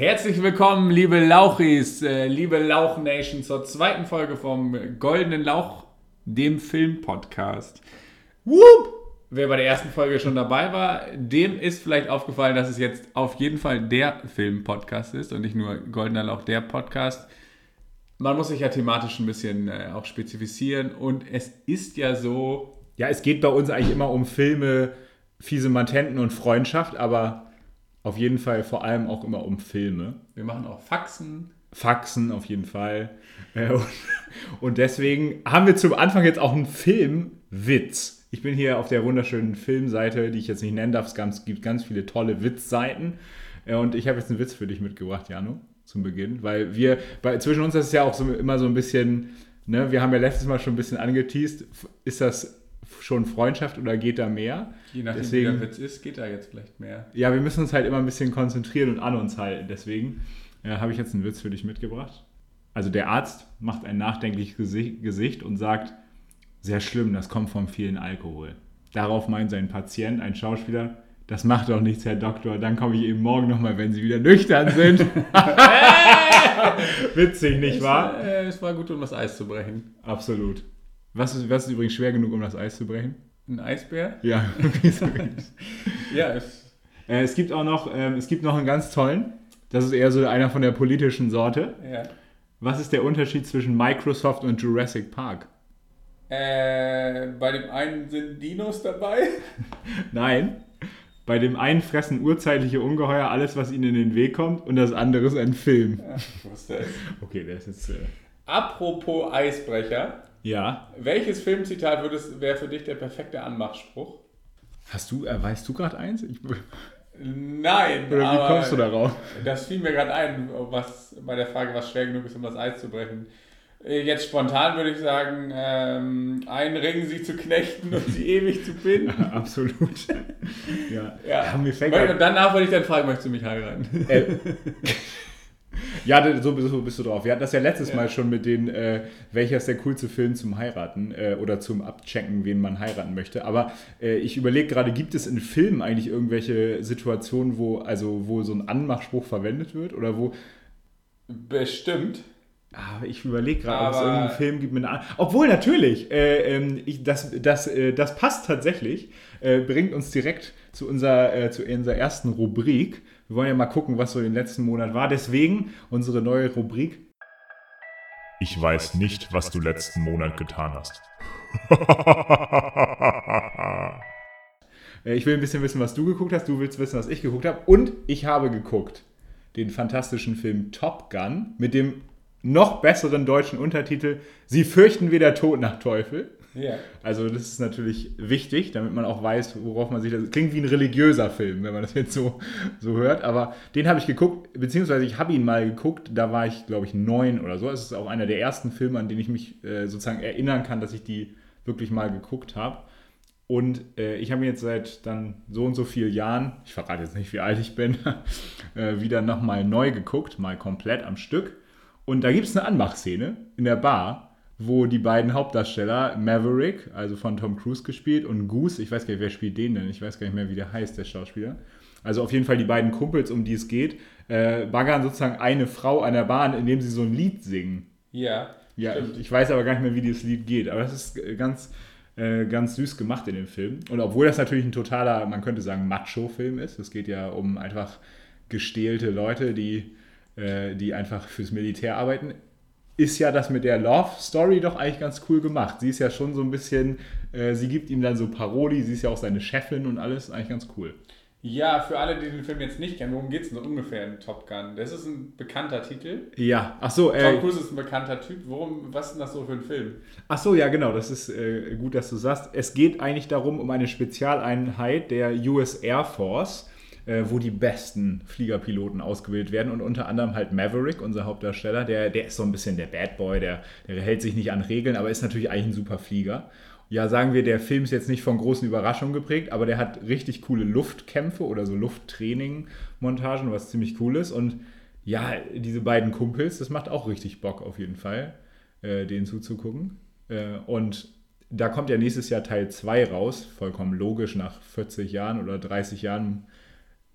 Herzlich willkommen, liebe Lauchis, äh, liebe Lauch Nation, zur zweiten Folge vom Goldenen Lauch, dem Film-Podcast. Whoop! Wer bei der ersten Folge schon dabei war, dem ist vielleicht aufgefallen, dass es jetzt auf jeden Fall der Film-Podcast ist und nicht nur Goldener Lauch, der Podcast. Man muss sich ja thematisch ein bisschen äh, auch spezifizieren und es ist ja so. Ja, es geht bei uns eigentlich immer um Filme, fiese Mantenten und Freundschaft, aber auf jeden Fall vor allem auch immer um Filme. Wir machen auch Faxen. Faxen auf jeden Fall. Äh, und deswegen haben wir zum Anfang jetzt auch einen Filmwitz. Ich bin hier auf der wunderschönen Filmseite, die ich jetzt nicht nennen darf. Es gibt ganz viele tolle Witzseiten. Äh, und ich habe jetzt einen Witz für dich mitgebracht, Jano, zum Beginn. Weil wir, bei, zwischen uns ist es ja auch so, immer so ein bisschen, ne, wir haben ja letztes Mal schon ein bisschen angeteased. Ist das schon Freundschaft oder geht da mehr? Je nachdem, Deswegen, wie der Witz ist, geht da jetzt vielleicht mehr. Ja, wir müssen uns halt immer ein bisschen konzentrieren und an uns halten. Deswegen äh, habe ich jetzt einen Witz für dich mitgebracht. Also der Arzt macht ein nachdenkliches Gesicht und sagt, sehr schlimm, das kommt vom vielen Alkohol. Darauf meint sein Patient, ein Schauspieler, das macht doch nichts, Herr Doktor, dann komme ich eben morgen nochmal, wenn Sie wieder nüchtern sind. Witzig, nicht wahr? Es, äh, es war gut, um das Eis zu brechen. Absolut. Was ist, was ist übrigens schwer genug, um das Eis zu brechen? Ein Eisbär? Ja, ja. Es, äh, es gibt auch noch, ähm, es gibt noch einen ganz tollen. Das ist eher so einer von der politischen Sorte. Ja. Was ist der Unterschied zwischen Microsoft und Jurassic Park? Äh, bei dem einen sind Dinos dabei? Nein. Bei dem einen fressen urzeitliche Ungeheuer alles, was ihnen in den Weg kommt, und das andere ist ein Film. Ja, ich wusste es. Okay, der ist jetzt. Äh Apropos Eisbrecher. Ja. Welches Filmzitat wäre für dich der perfekte Anmachspruch? Hast du, äh, weißt du gerade eins? Ich, Nein. Oder wie kommst du darauf? Das fiel mir gerade ein, was bei der Frage, was schwer genug ist, um das Eis zu brechen. Äh, jetzt spontan würde ich sagen, ähm, einen Ring sie zu knechten und sie ewig zu binden. Absolut. Ja. ja. ja mir fängt und danach würde ich dann fragen, möchtest du mich heiraten? Äh, Ja, so, so, bist du drauf. Wir hatten das ja letztes ja. Mal schon mit den, äh, welcher ist der coolste Film zum Heiraten äh, oder zum Abchecken, wen man heiraten möchte. Aber äh, ich überlege gerade, gibt es in Filmen eigentlich irgendwelche Situationen, wo, also, wo so ein Anmachspruch verwendet wird oder wo. Bestimmt. Aber ich überlege gerade, ob es irgendeinen Film gibt mit einer. Obwohl, natürlich, äh, ähm, ich, das, das, äh, das passt tatsächlich, äh, bringt uns direkt zu unserer, äh, zu unserer ersten Rubrik. Wir wollen ja mal gucken, was so den letzten Monat war. Deswegen unsere neue Rubrik. Ich weiß nicht, was du letzten Monat getan hast. Äh, ich will ein bisschen wissen, was du geguckt hast. Du willst wissen, was ich geguckt habe. Und ich habe geguckt den fantastischen Film Top Gun mit dem noch besseren deutschen Untertitel Sie fürchten weder Tod nach Teufel. Ja. Also das ist natürlich wichtig, damit man auch weiß, worauf man sich das... Klingt wie ein religiöser Film, wenn man das jetzt so, so hört. Aber den habe ich geguckt, beziehungsweise ich habe ihn mal geguckt, da war ich, glaube ich, neun oder so. Es ist auch einer der ersten Filme, an den ich mich äh, sozusagen erinnern kann, dass ich die wirklich mal geguckt habe. Und äh, ich habe jetzt seit dann so und so vielen Jahren, ich verrate jetzt nicht, wie alt ich bin, äh, wieder nochmal neu geguckt, mal komplett am Stück. Und da gibt es eine Anmachszene in der Bar, wo die beiden Hauptdarsteller, Maverick, also von Tom Cruise gespielt, und Goose, ich weiß gar nicht, wer spielt den denn, ich weiß gar nicht mehr, wie der heißt, der Schauspieler. Also auf jeden Fall die beiden Kumpels, um die es geht, äh, baggern sozusagen eine Frau an der Bahn, indem sie so ein Lied singen. Ja. Ja, stimmt. ich weiß aber gar nicht mehr, wie dieses Lied geht, aber das ist ganz, äh, ganz süß gemacht in dem Film. Und obwohl das natürlich ein totaler, man könnte sagen, Macho-Film ist, es geht ja um einfach gestählte Leute, die, äh, die einfach fürs Militär arbeiten, ist ja das mit der Love Story doch eigentlich ganz cool gemacht. Sie ist ja schon so ein bisschen, äh, sie gibt ihm dann so Paroli, sie ist ja auch seine Chefin und alles, eigentlich ganz cool. Ja, für alle, die den Film jetzt nicht kennen, worum geht es denn ungefähr in Top Gun? Das ist ein bekannter Titel. Ja, ach so. Äh, Tom Cruise ist ein bekannter Typ. Worum, was ist denn das so für ein Film? Ach so, ja, genau. Das ist äh, gut, dass du sagst. Es geht eigentlich darum, um eine Spezialeinheit der US Air Force äh, wo die besten Fliegerpiloten ausgewählt werden und unter anderem halt Maverick, unser Hauptdarsteller, der, der ist so ein bisschen der Bad Boy, der, der hält sich nicht an Regeln, aber ist natürlich eigentlich ein super Flieger. Ja, sagen wir, der Film ist jetzt nicht von großen Überraschungen geprägt, aber der hat richtig coole Luftkämpfe oder so Lufttraining-Montagen, was ziemlich cool ist. Und ja, diese beiden Kumpels, das macht auch richtig Bock auf jeden Fall, äh, denen zuzugucken. Äh, und da kommt ja nächstes Jahr Teil 2 raus, vollkommen logisch, nach 40 Jahren oder 30 Jahren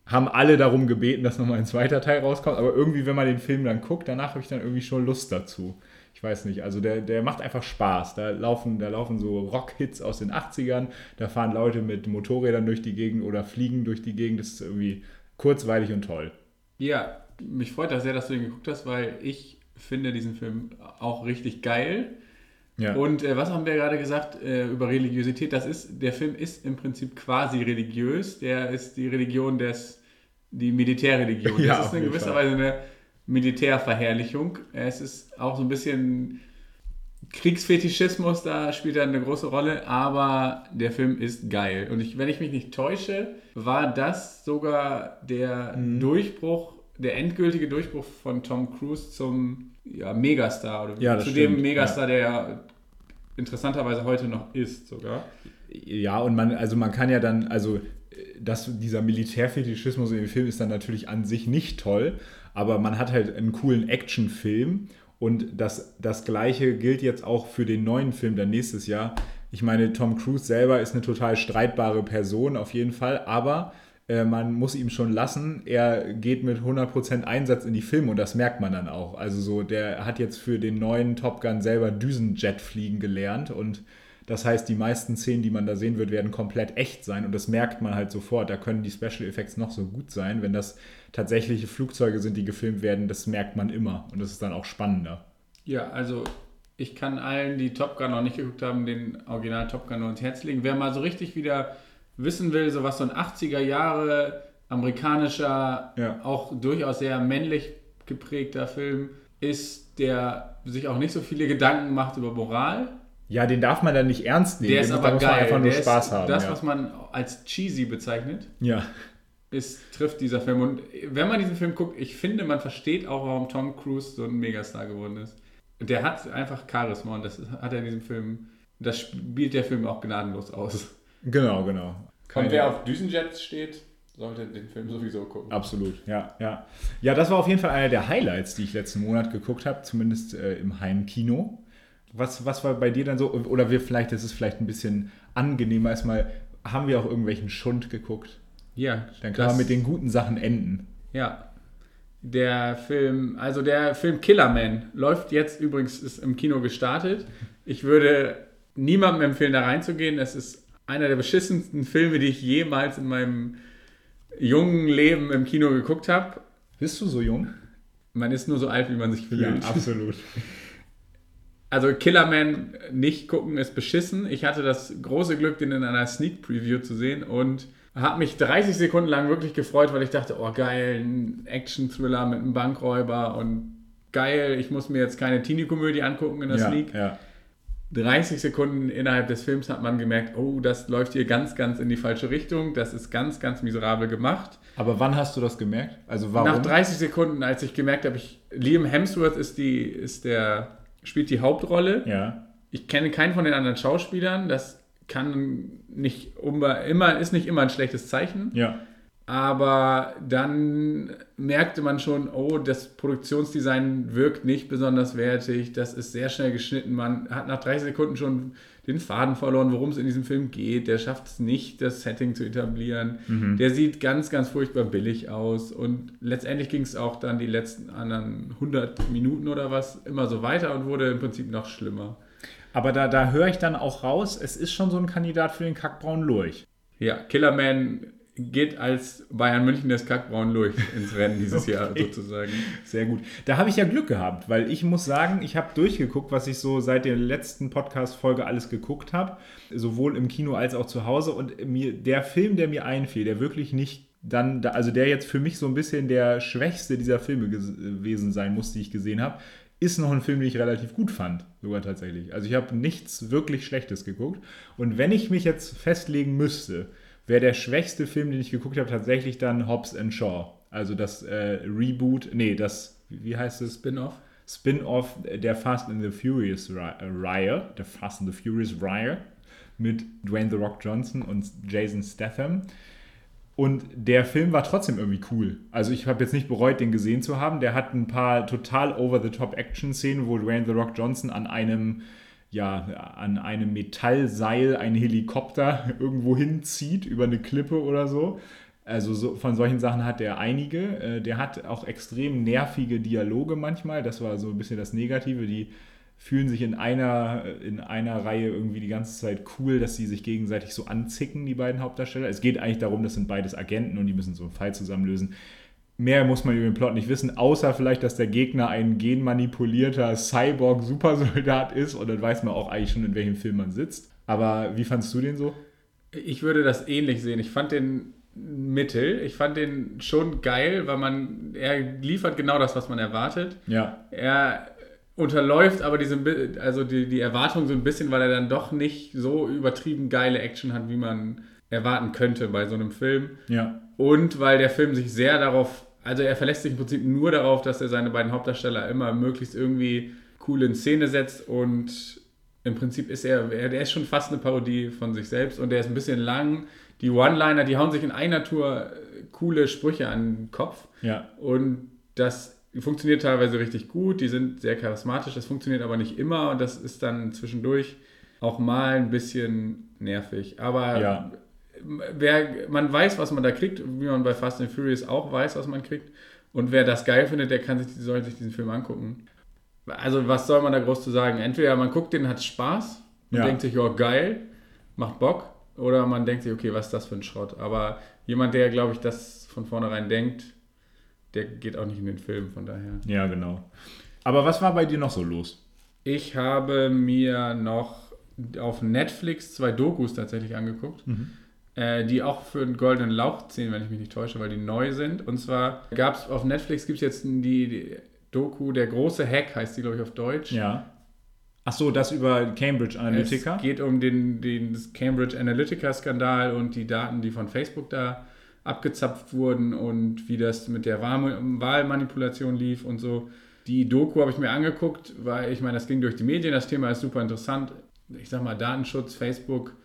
haben alle darum gebeten, dass nochmal ein zweiter Teil rauskommt. Aber irgendwie, wenn man den Film dann guckt, danach habe ich dann irgendwie schon Lust dazu. Ich weiß nicht, also der, der macht einfach Spaß. Da laufen, da laufen so Rock-Hits aus den 80ern, da fahren Leute mit Motorrädern durch die Gegend oder fliegen durch die Gegend. Das ist irgendwie kurzweilig und toll. Ja, mich freut das sehr, dass du den geguckt hast, weil ich finde diesen Film auch richtig geil. Ja. Und äh, was haben wir gerade gesagt äh, über Religiosität? Das ist, der Film ist im Prinzip quasi religiös. Der ist die Religion des, die Militärreligion. Ja, das auf ist in gewisser Fall. Weise eine Militärverherrlichung. Es ist auch so ein bisschen Kriegsfetischismus, da spielt er eine große Rolle, aber der Film ist geil. Und ich, wenn ich mich nicht täusche, war das sogar der Mhm. Durchbruch, der endgültige Durchbruch von Tom Cruise zum ja, Megastar oder Ja, zu stimmt, dem Megastar, der ja interessanterweise heute noch ist sogar. Ja, und man, also man kann ja dann, also das, dieser Militärfetischismus in dem Film ist dann natürlich an sich nicht toll, aber man hat halt einen coolen Actionfilm und das, das gleiche gilt jetzt auch für den neuen Film dann nächstes Jahr. Ich meine, Tom Cruise selber ist eine total streitbare Person auf jeden Fall, aber äh, man muss ihm schon lassen, er geht mit 100% Einsatz in die Filme und das merkt man dann auch. Also so, der hat jetzt für den neuen Top Gun selber Düsenjet fliegen gelernt und das heißt, die meisten Szenen, die man da sehen wird, werden komplett echt sein und das merkt man halt sofort. Da können die Special Effects noch so gut sein. Wenn das tatsächliche Flugzeuge sind, die gefilmt werden, das merkt man immer und das ist dann auch spannender. Ja, also ich kann allen, die Top Gun noch nicht geguckt haben, den Original Top Gun nur ins Herz legen. Wer mal so richtig wieder wissen will, so was so ein 80er Jahre amerikanischer, Ja. auch durchaus sehr männlich geprägter Film ist, der sich auch nicht so viele Gedanken macht über Moral. Ja, den darf man dann nicht ernst nehmen. Der ist Den- aber da muss man geil. einfach nur der Spaß ist haben. das, ja. was man als cheesy bezeichnet, ja. ist, trifft dieser Film. Und wenn man diesen Film guckt, ich finde, man versteht auch, warum Tom Cruise so ein Megastar geworden ist. Der hat einfach Charisma und das hat er in diesem Film, das spielt der Film auch gnadenlos aus. Genau, genau. Und wer auf Düsenjets steht, sollte den Film sowieso gucken. Absolut, ja, ja. Ja, das war auf jeden Fall einer der Highlights, die ich letzten Monat geguckt habe, zumindest äh, im Heimkino. Was, was war bei dir dann so? Oder wir vielleicht, das ist vielleicht ein bisschen angenehmer, erstmal, haben wir auch irgendwelchen Schund geguckt? Ja, Dann kann man mit den guten Sachen enden. Ja. Der Film, also der Film Killerman läuft jetzt übrigens, ist im Kino gestartet. Ich würde niemandem empfehlen, da reinzugehen. Es ist einer der beschissensten Filme, die ich jemals in meinem jungen Leben im Kino geguckt habe. Bist du so jung? Man ist nur so alt, wie man sich fühlt. absolut. Also Killerman nicht gucken ist beschissen. Ich hatte das große Glück, den in einer Sneak Preview zu sehen und habe mich 30 Sekunden lang wirklich gefreut, weil ich dachte, oh geil, ein Action-Thriller mit einem Bankräuber und geil, ich muss mir jetzt keine Teenie-Komödie angucken in der Ja, Sneak. ja. 30 Sekunden innerhalb des Films hat man gemerkt, oh, das läuft hier ganz, ganz in die falsche Richtung. Das ist ganz, ganz miserabel gemacht. Aber wann hast du das gemerkt? Also warum? Nach 30 Sekunden, als ich gemerkt habe, ich, Liam Hemsworth ist die, ist der, spielt die Hauptrolle. ja. Ich kenne keinen von den anderen Schauspielern. Das kann nicht immer, ist nicht immer ein schlechtes Zeichen. Ja. Aber dann merkte man schon, oh, das Produktionsdesign wirkt nicht besonders wertig. Das ist sehr schnell geschnitten. Man hat nach 30 Sekunden schon den Faden verloren, worum es in diesem Film geht. Der schafft es nicht, das Setting zu etablieren. Der sieht ganz, ganz furchtbar billig aus. Und letztendlich ging es auch dann die letzten anderen 100 Minuten oder was immer so weiter und wurde im Prinzip noch schlimmer. Aber da, da höre ich dann auch raus, es ist schon so ein Kandidat für den Kackbraun Lurch. Ja, Killerman geht als Bayern München des Kackbraun Lurch ins Rennen dieses Jahr sozusagen. Sehr gut. Da habe ich ja Glück gehabt, weil ich muss sagen, ich habe durchgeguckt, was ich so seit der letzten Podcast-Folge alles geguckt habe, sowohl im Kino als auch zu Hause. Und mir der Film, der mir einfiel, der wirklich nicht dann, da- also der jetzt für mich so ein bisschen der schwächste dieser Filme gewesen sein muss, die ich gesehen habe, ist noch ein Film, den ich relativ gut fand, sogar tatsächlich. Also ich habe nichts wirklich Schlechtes geguckt. Und wenn ich mich jetzt festlegen müsste, wäre der schwächste Film, den ich geguckt habe, tatsächlich dann Hobbs and Shaw. Also das äh, Reboot, nee, das, wie heißt es? Spin-off. Spin-off der Fast and the Furious Ri- äh, Reihe, der Fast and the Furious Reihe mit Dwayne The Rock Johnson und Jason Statham. Und der Film war trotzdem irgendwie cool. Also ich habe jetzt nicht bereut, den gesehen zu haben. Der hat ein paar total over-the-top Action-Szenen, wo Dwayne The Rock Johnson an einem, ja, an einem Metallseil einen Helikopter irgendwo hinzieht, über eine Klippe oder so. Also so, von solchen Sachen hat er einige. Äh, der hat auch extrem nervige Dialoge manchmal. Das war so ein bisschen das Negative. Die fühlen sich in einer, in einer Reihe irgendwie die ganze Zeit cool, dass sie sich gegenseitig so anzicken, die beiden Hauptdarsteller. Es geht eigentlich darum, das sind beides Agenten und die müssen so einen Fall zusammenlösen. Mehr muss man über den Plot nicht wissen, außer vielleicht, dass der Gegner ein genmanipulierter Cyborg-Supersoldat ist und dann weiß man auch eigentlich schon, in welchem Film man sitzt. Aber wie fandest du den so? Ich würde das ähnlich sehen. Ich fand den mittel. Ich fand den schon geil, weil man, er liefert genau das, was man erwartet. Ja. Er unterläuft aber diese, also die, die Erwartung so ein bisschen, weil er dann doch nicht so übertrieben geile Action hat, wie man erwarten könnte bei so einem Film. Ja. Und weil der Film sich sehr darauf, also er verlässt sich im Prinzip nur darauf, dass er seine beiden Hauptdarsteller immer möglichst irgendwie cool in Szene setzt und im Prinzip ist er, er, der ist schon fast eine Parodie von sich selbst und der ist ein bisschen lang. Die One-Liner, die hauen sich in einer Tour coole Sprüche an den Kopf. Ja. Und das funktioniert teilweise richtig gut, die sind sehr charismatisch, das funktioniert aber nicht immer und das ist dann zwischendurch auch mal ein bisschen nervig. Aber Ja. Wer, man weiß, was man da kriegt, wie man bei Fast and Furious auch weiß, was man kriegt. Und wer das geil findet, der kann sich, soll sich diesen Film angucken. Also was soll man da groß zu sagen? Entweder man guckt den, hat Spaß und Ja. denkt sich, oh geil, macht Bock. Oder man denkt sich, okay, was ist das für ein Schrott? Aber jemand, der, glaube ich, das von vornherein denkt, der geht auch nicht in den Film, von daher. Ja, genau. Aber was war bei dir noch so los? Ich habe mir noch auf Netflix zwei Dokus tatsächlich angeguckt, äh, die auch für den Goldenen Lauch zählen, wenn ich mich nicht täusche, weil die neu sind. Und zwar gab es auf Netflix gibt es jetzt die, die Doku Der große Hack, heißt die, glaube ich, auf Deutsch. Ja. Ach so, das über Cambridge Analytica? Es geht um den, den Cambridge Analytica-Skandal und die Daten, die von Facebook da abgezapft wurden und wie das mit der Wahl Wahlmanipulation lief und so. Die Doku habe ich mir angeguckt, weil ich meine, das ging durch die Medien, das Thema ist super interessant. Ich sag mal, Datenschutz, Facebook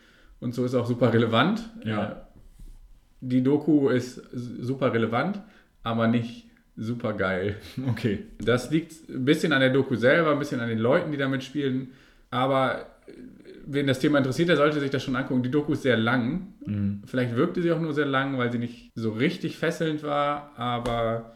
und so ist auch super relevant. Ja. Äh, Die Doku ist super relevant, aber nicht super geil. Okay. Das liegt ein bisschen an der Doku selber, ein bisschen an den Leuten, die da mitspielen. Aber äh, wen das Thema interessiert, der sollte sich das schon angucken. Die Doku ist sehr lang. Vielleicht wirkte sie auch nur sehr lang, weil sie nicht so richtig fesselnd war. Aber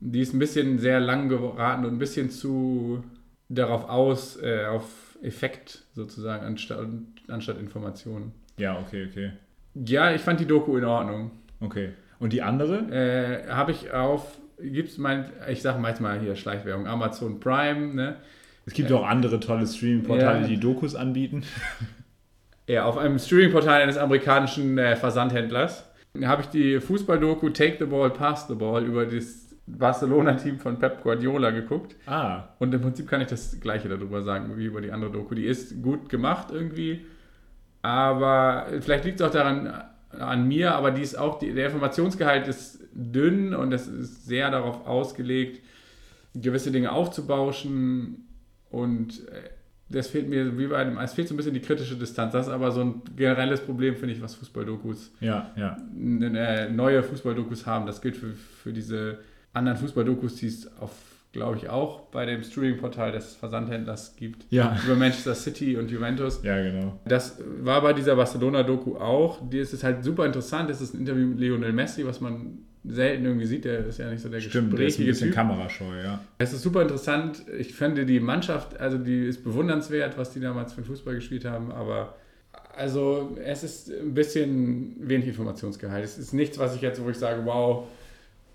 die ist ein bisschen sehr lang geraten und ein bisschen zu darauf aus, äh, auf Effekt sozusagen, anstatt, anstatt Informationen. Ja, okay, okay. Ja, ich fand die Doku in Ordnung. Okay. Und die andere? Äh, habe ich auf, gibt's mein, ich sage manchmal hier Schleichwerbung, Amazon Prime, ne? Es gibt auch andere tolle Streaming-Portale, Ja. die Dokus anbieten. Ja, auf einem Streaming-Portal eines amerikanischen äh, Versandhändlers habe ich die Fußball-Doku Take the Ball, Pass the Ball über das Barcelona-Team von Pep Guardiola geguckt. Ah, Und im Prinzip kann ich das Gleiche darüber sagen, wie über die andere Doku. Die ist gut gemacht irgendwie, aber vielleicht liegt es auch daran, an mir, aber die ist auch, die, der Informationsgehalt ist dünn und es ist sehr darauf ausgelegt, gewisse Dinge aufzubauschen und äh, das fehlt mir, wie bei einem, es fehlt so ein bisschen die kritische Distanz. Das ist aber so ein generelles Problem, finde ich, was Fußballdokus ja, ja. äh, neue Fußballdokus haben. Das gilt für, für diese anderen Fußballdokus, die es auf, glaube ich, auch bei dem Streaming-Portal des Versandhändlers gibt. Ja. Über Manchester City und Juventus. Ja, genau. Das war bei dieser Barcelona-Doku auch. Die ist halt super interessant. Das ist ein Interview mit Lionel Messi, was man selten irgendwie sieht. Der ist ja nicht so der Stimmt, der ist ein bisschen Typ. kamerascheu, ja. Es ist super interessant. Ich finde die Mannschaft, also die ist bewundernswert, was die damals für Fußball gespielt haben, aber also es ist ein bisschen wenig Informationsgehalt. Es ist nichts, was ich jetzt, wo ich sage, wow,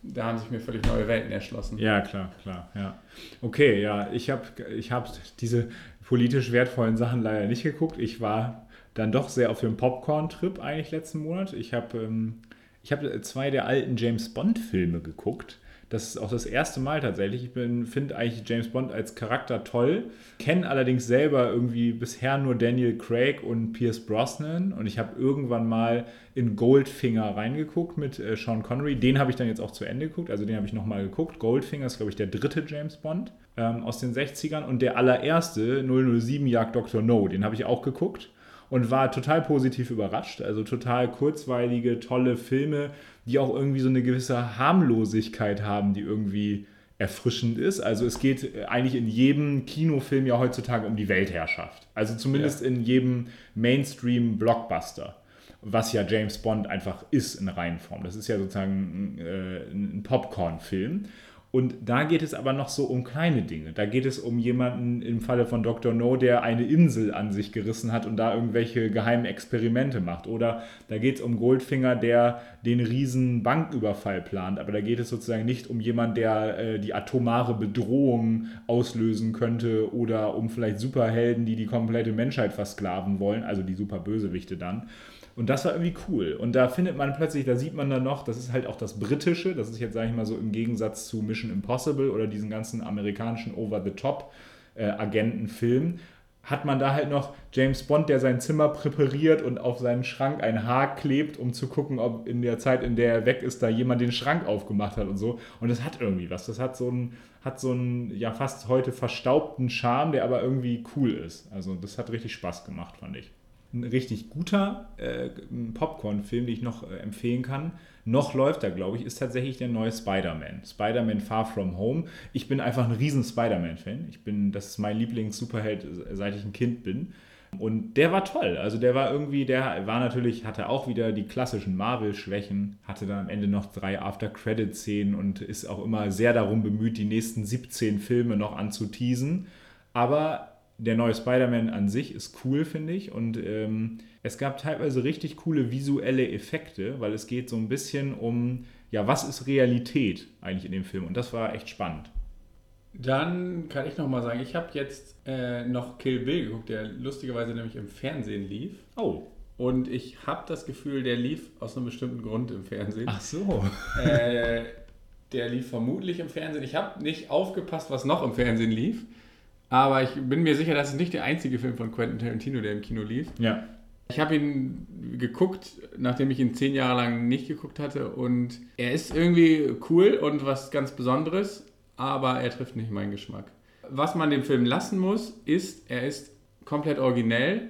da haben sich mir völlig neue Welten erschlossen. Ja, klar, klar, ja. Okay, ja, ich habe ich hab diese politisch wertvollen Sachen leider nicht geguckt. Ich war dann doch sehr auf dem Popcorn-Trip eigentlich letzten Monat. Ich habe ähm, hab zwei der alten James Bond-Filme geguckt. Das ist auch das erste Mal tatsächlich. Ich finde eigentlich James Bond als Charakter toll, kenne allerdings selber irgendwie bisher nur Daniel Craig und Pierce Brosnan und ich habe irgendwann mal in Goldfinger reingeguckt mit äh, Sean Connery. Den habe ich dann jetzt auch zu Ende geguckt, also den habe ich nochmal geguckt. Goldfinger ist, glaube ich, der dritte James Bond ähm, aus den 60ern und der allererste 007 Jagd Dr. No, den habe ich auch geguckt und war total positiv überrascht. Also total kurzweilige, tolle Filme, die auch irgendwie so eine gewisse Harmlosigkeit haben, die irgendwie erfrischend ist. Also es geht äh, eigentlich in jedem Kinofilm ja heutzutage um die Weltherrschaft. Also zumindest in jedem Mainstream-Blockbuster. was ja James Bond einfach ist in Reihenform. Das ist ja sozusagen äh, ein Popcorn-Film. Und da geht es aber noch so um kleine Dinge. Da geht es um jemanden im Falle von Dr. No, der eine Insel an sich gerissen hat und da irgendwelche geheimen Experimente macht. Oder da geht es um Goldfinger, der den riesen Banküberfall plant. Aber da geht es sozusagen nicht um jemanden, der äh, die atomare Bedrohung auslösen könnte oder um vielleicht Superhelden, die die komplette Menschheit versklaven wollen, also die Superbösewichte dann. Und das war irgendwie cool. Und da findet man plötzlich, da sieht man dann noch, das ist halt auch das Britische, das ist jetzt, sage ich mal so, im Gegensatz zu Mission Impossible oder diesen ganzen amerikanischen Over-the-Top-Agentenfilm, hat man da halt noch James Bond, der sein Zimmer präpariert und auf seinen Schrank ein Haar klebt, um zu gucken, ob in der Zeit, in der er weg ist, da jemand den Schrank aufgemacht hat und so. Und das hat irgendwie was. Das hat so einen, hat so einen ja fast heute verstaubten Charme, der aber irgendwie cool ist. Also das hat richtig Spaß gemacht, fand ich ein richtig guter äh, Popcorn-Film, den ich noch äh, empfehlen kann. Noch läuft er, glaube ich, ist tatsächlich der neue Spider-Man. Spider-Man Far From Home. Ich bin einfach ein riesen Spider-Man-Fan. Ich bin, das ist mein Lieblings-Superheld, seit ich ein Kind bin. Und der war toll. Also der war irgendwie, der war natürlich, hatte auch wieder die klassischen Marvel-Schwächen, hatte dann am Ende noch drei After-Credit-Szenen und ist auch immer sehr darum bemüht, die nächsten 17 Filme noch anzuteasen. Aber der neue Spider-Man an sich ist cool, finde ich. Und ähm, es gab teilweise richtig coole visuelle Effekte, weil es geht so ein bisschen um, ja, was ist Realität eigentlich in dem Film? Und das war echt spannend. Dann kann ich noch mal sagen, ich habe jetzt äh, noch Kill Bill geguckt, der lustigerweise nämlich im Fernsehen lief. Oh. Und ich habe das Gefühl, der lief aus einem bestimmten Grund im Fernsehen. Ach so. Äh, der lief vermutlich im Fernsehen. Ich habe nicht aufgepasst, was noch im Fernsehen lief. Aber ich bin mir sicher, das ist nicht der einzige Film von Quentin Tarantino, der im Kino lief. Ja. Ich habe ihn geguckt, nachdem ich ihn zehn Jahre lang nicht geguckt hatte. Und er ist irgendwie cool und was ganz Besonderes, aber er trifft nicht meinen Geschmack. Was man dem Film lassen muss, ist, er ist komplett originell.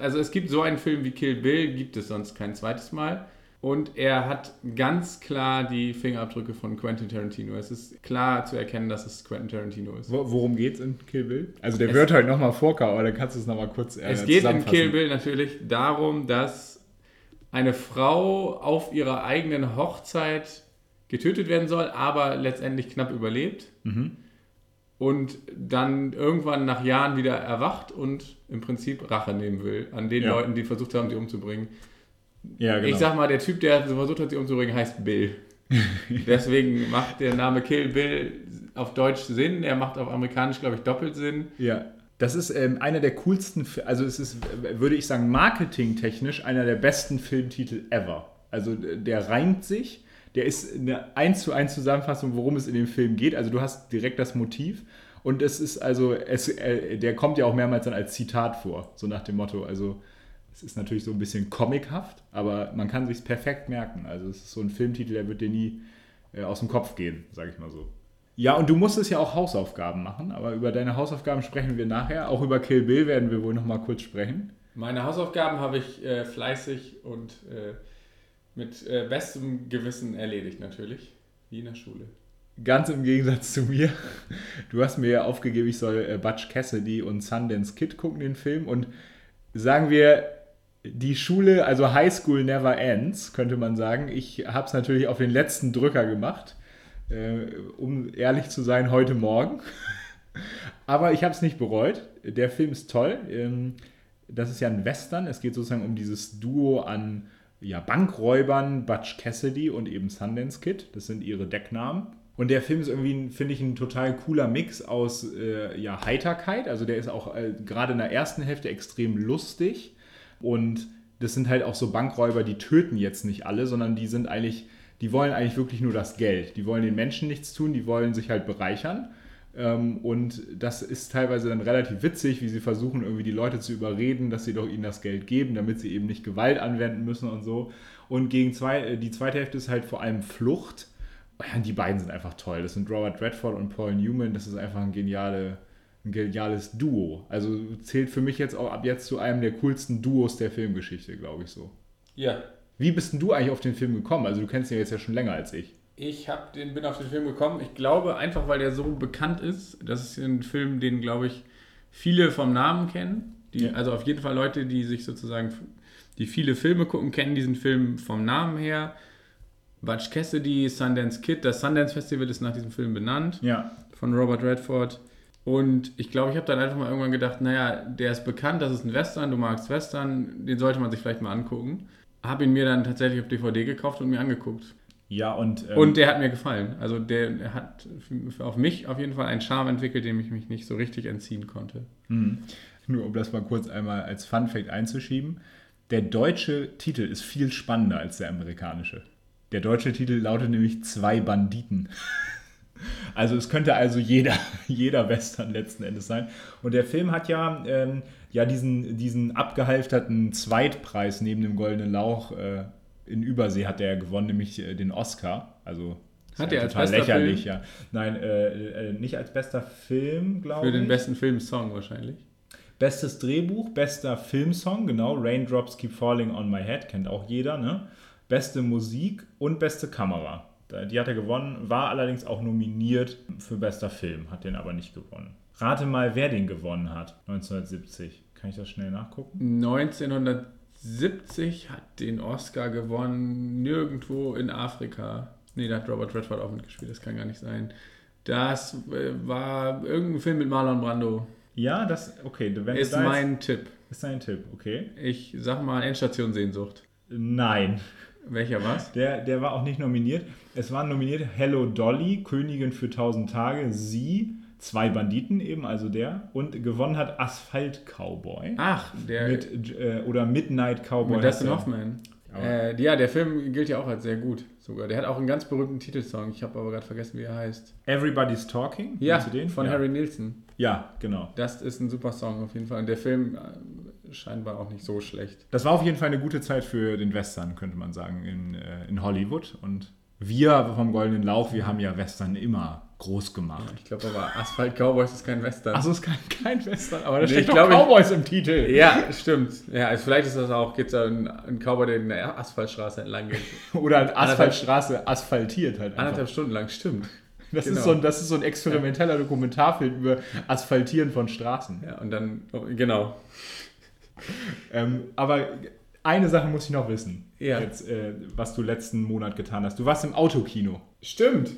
Also es gibt so einen Film wie Kill Bill, gibt es sonst kein zweites Mal. Und er hat ganz klar die Fingerabdrücke von Quentin Tarantino. Es ist klar zu erkennen, dass es Quentin Tarantino ist. Worum geht es in Kill Bill? Also der es wird halt nochmal vorkommen, aber dann kannst du es nochmal kurz äh, Es geht in Kill Bill natürlich darum, dass eine Frau auf ihrer eigenen Hochzeit getötet werden soll, aber letztendlich knapp überlebt. Mhm. Und dann irgendwann nach Jahren wieder erwacht und im Prinzip Rache nehmen will an den ja. Leuten, die versucht haben, sie umzubringen. Ja, genau. Ich sag mal, der Typ, der versucht hat, sie umzubringen, heißt Bill. Deswegen macht der Name Kill Bill auf Deutsch Sinn. Er macht auf Amerikanisch, glaube ich, doppelt Sinn. Ja. Das ist ähm, einer der coolsten, also es ist, würde ich sagen, marketingtechnisch einer der besten Filmtitel ever. Also der reimt sich, der ist eine 1 zu 1 Zusammenfassung, worum es in dem Film geht. Also du hast direkt das Motiv und es ist also, es, äh, der kommt ja auch mehrmals dann als Zitat vor, so nach dem Motto, also es ist natürlich so ein bisschen comichaft, aber man kann sich perfekt merken. Also es ist so ein Filmtitel, der wird dir nie äh, aus dem Kopf gehen, sage ich mal so. Ja, und du musstest ja auch Hausaufgaben machen, aber über deine Hausaufgaben sprechen wir nachher. Auch über Kill Bill werden wir wohl noch mal kurz sprechen. Meine Hausaufgaben habe ich äh, fleißig und äh, mit äh, bestem Gewissen erledigt natürlich, wie in der Schule. Ganz im Gegensatz zu mir. Du hast mir ja aufgegeben, ich soll äh, Butch Cassidy und Sundance Kid gucken, den Film. Und sagen wir, die Schule, also High School never ends, könnte man sagen. Ich habe es natürlich auf den letzten Drücker gemacht, äh, um ehrlich zu sein, heute Morgen. Aber ich habe es nicht bereut. Der Film ist toll. Ähm, das ist ja ein Western. Es geht sozusagen um dieses Duo an ja, Bankräubern, Butch Cassidy und eben Sundance Kid. Das sind ihre Decknamen. Und der Film ist irgendwie, finde ich, ein total cooler Mix aus äh, ja, Heiterkeit. Also der ist auch äh, gerade in der ersten Hälfte extrem lustig und das sind halt auch so Bankräuber, die töten jetzt nicht alle, sondern die sind eigentlich, die wollen eigentlich wirklich nur das Geld. Die wollen den Menschen nichts tun, die wollen sich halt bereichern. Ähm, und das ist teilweise dann relativ witzig, wie sie versuchen, irgendwie die Leute zu überreden, dass sie doch ihnen das Geld geben, damit sie eben nicht Gewalt anwenden müssen und so. Und gegen zwei, äh, die zweite Hälfte ist halt vor allem Flucht. Die beiden sind einfach toll. Das sind Robert Redford und Paul Newman. Das ist einfach ein geniale, ein geniales Duo. Also zählt für mich jetzt auch ab jetzt zu einem der coolsten Duos der Filmgeschichte, glaube ich so. Ja. Wie bist denn du eigentlich auf den Film gekommen? Also du kennst ihn jetzt ja schon länger als ich. Ich hab den, bin auf den Film gekommen. Ich glaube einfach, weil der so bekannt ist. Das ist ein Film, den, glaube ich, viele vom Namen kennen. Die, ja. Also auf jeden Fall Leute, die sich sozusagen die viele Filme gucken, kennen diesen Film vom Namen her. Butch Cassidy, Sundance Kid, das Sundance Festival ist nach diesem Film benannt, Ja. von Robert Redford. Und ich glaube, ich habe dann einfach mal irgendwann gedacht, naja, der ist bekannt, das ist ein Western, du magst Western, den sollte man sich vielleicht mal angucken. Habe ihn mir dann tatsächlich auf DVD gekauft und mir angeguckt. Ja, und, ähm, Und der hat mir gefallen. Also der, hat auf mich auf jeden Fall einen Charme entwickelt, dem ich mich nicht so richtig entziehen konnte. nur um das mal kurz einmal als Fun Fact einzuschieben, der deutsche Titel ist viel spannender als der amerikanische. Der deutsche Titel lautet nämlich Zwei Banditen. Also es könnte also jeder, jeder Western letzten Endes sein. Und der Film hat ja, ähm, ja diesen, diesen abgehalfterten Zweitpreis neben dem Goldenen Lauch äh, in Übersee hat er gewonnen, nämlich äh, den Oscar. Also Hat ja er als bester lächerlich, Film? ja. Nein, äh, äh, nicht als bester Film, glaube Für ich. den besten Filmsong wahrscheinlich. Bestes Drehbuch, bester Filmsong, genau, Raindrops Keep Falling on My Head, kennt auch jeder, ne? Beste Musik und beste Kamera. Da- Die hat er gewonnen, war allerdings auch nominiert für bester Film, hat den aber nicht gewonnen. Rate mal, wer den gewonnen hat, 1970. Kann ich das schnell nachgucken? 1970 hat den Oscar gewonnen, nirgendwo in Afrika. Nee, da hat Robert Redford auch mitgespielt, das kann gar nicht sein. Das äh, war irgendein Film mit Marlon Brando. Ja, das, okay, wenn Ist da jetzt- mein Tipp. ist dein Tipp, okay. Ich sag mal Endstation Sehnsucht. Nein, Welcher was? der, der war auch nicht nominiert. Es waren nominiert Hello Dolly, Königin für 1000 Tage, sie, zwei Banditen eben, also der, und gewonnen hat Asphalt Cowboy. Ach, der mit, äh, oder Midnight Cowboy. mit Dustin. Hoffman. Äh, ja, der Film gilt ja auch als sehr gut sogar. Der hat auch einen ganz berühmten Titelsong. Ich habe aber gerade vergessen, wie er heißt. Everybody's Talking. Ja, von ja. Harry Nilsson. Ja, genau. Das ist ein super Song auf jeden Fall. Und der Film äh, scheinbar auch nicht so schlecht. Das war auf jeden Fall eine gute Zeit für den Western, könnte man sagen, in, äh, in Hollywood. Und wir vom Goldenen Lauch, wir haben ja Western immer groß gemacht. Ich glaube aber Asphalt Cowboys ist kein Western. Achso, es ist kein, kein Western, aber da Nee, steht doch glaube, ich- Cowboys im Titel. Ja, stimmt. Ja, also vielleicht ist das auch, geht es da ein, ein Cowboy, der in der Asphaltstraße entlang geht. Oder eine Asphaltstraße asphaltiert halt einfach. Anderthalb Stunden lang, stimmt. Das, genau. ist so ein, das ist so ein experimenteller Dokumentarfilm über Asphaltieren von Straßen. Ja, und dann, genau. Ähm, aber eine Sache muss ich noch wissen, Ja. jetzt, äh, was du letzten Monat getan hast. Du warst im Autokino. Stimmt.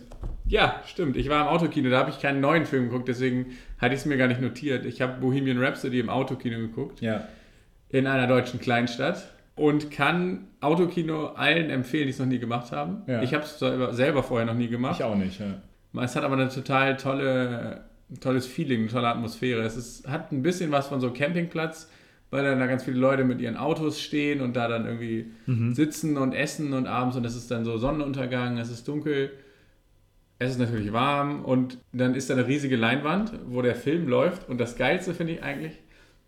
Ja, stimmt. Ich war im Autokino, da habe ich keinen neuen Film geguckt, deswegen hatte ich es mir gar nicht notiert. Ich habe Bohemian Rhapsody im Autokino geguckt, Ja. in einer deutschen Kleinstadt. Und kann Autokino allen empfehlen, die es noch nie gemacht haben. Ja. Ich habe es selber, vorher noch nie gemacht. Ich auch nicht. Ja. Es hat aber eine total tolle, tolles Feeling, eine tolle Atmosphäre. Es ist, hat ein bisschen was von so einem Campingplatz, weil dann da ganz viele Leute mit ihren Autos stehen und da dann irgendwie sitzen und essen und abends und es ist dann so Sonnenuntergang, es ist dunkel, es ist natürlich warm und dann ist da eine riesige Leinwand, wo der Film läuft und das Geilste finde ich eigentlich,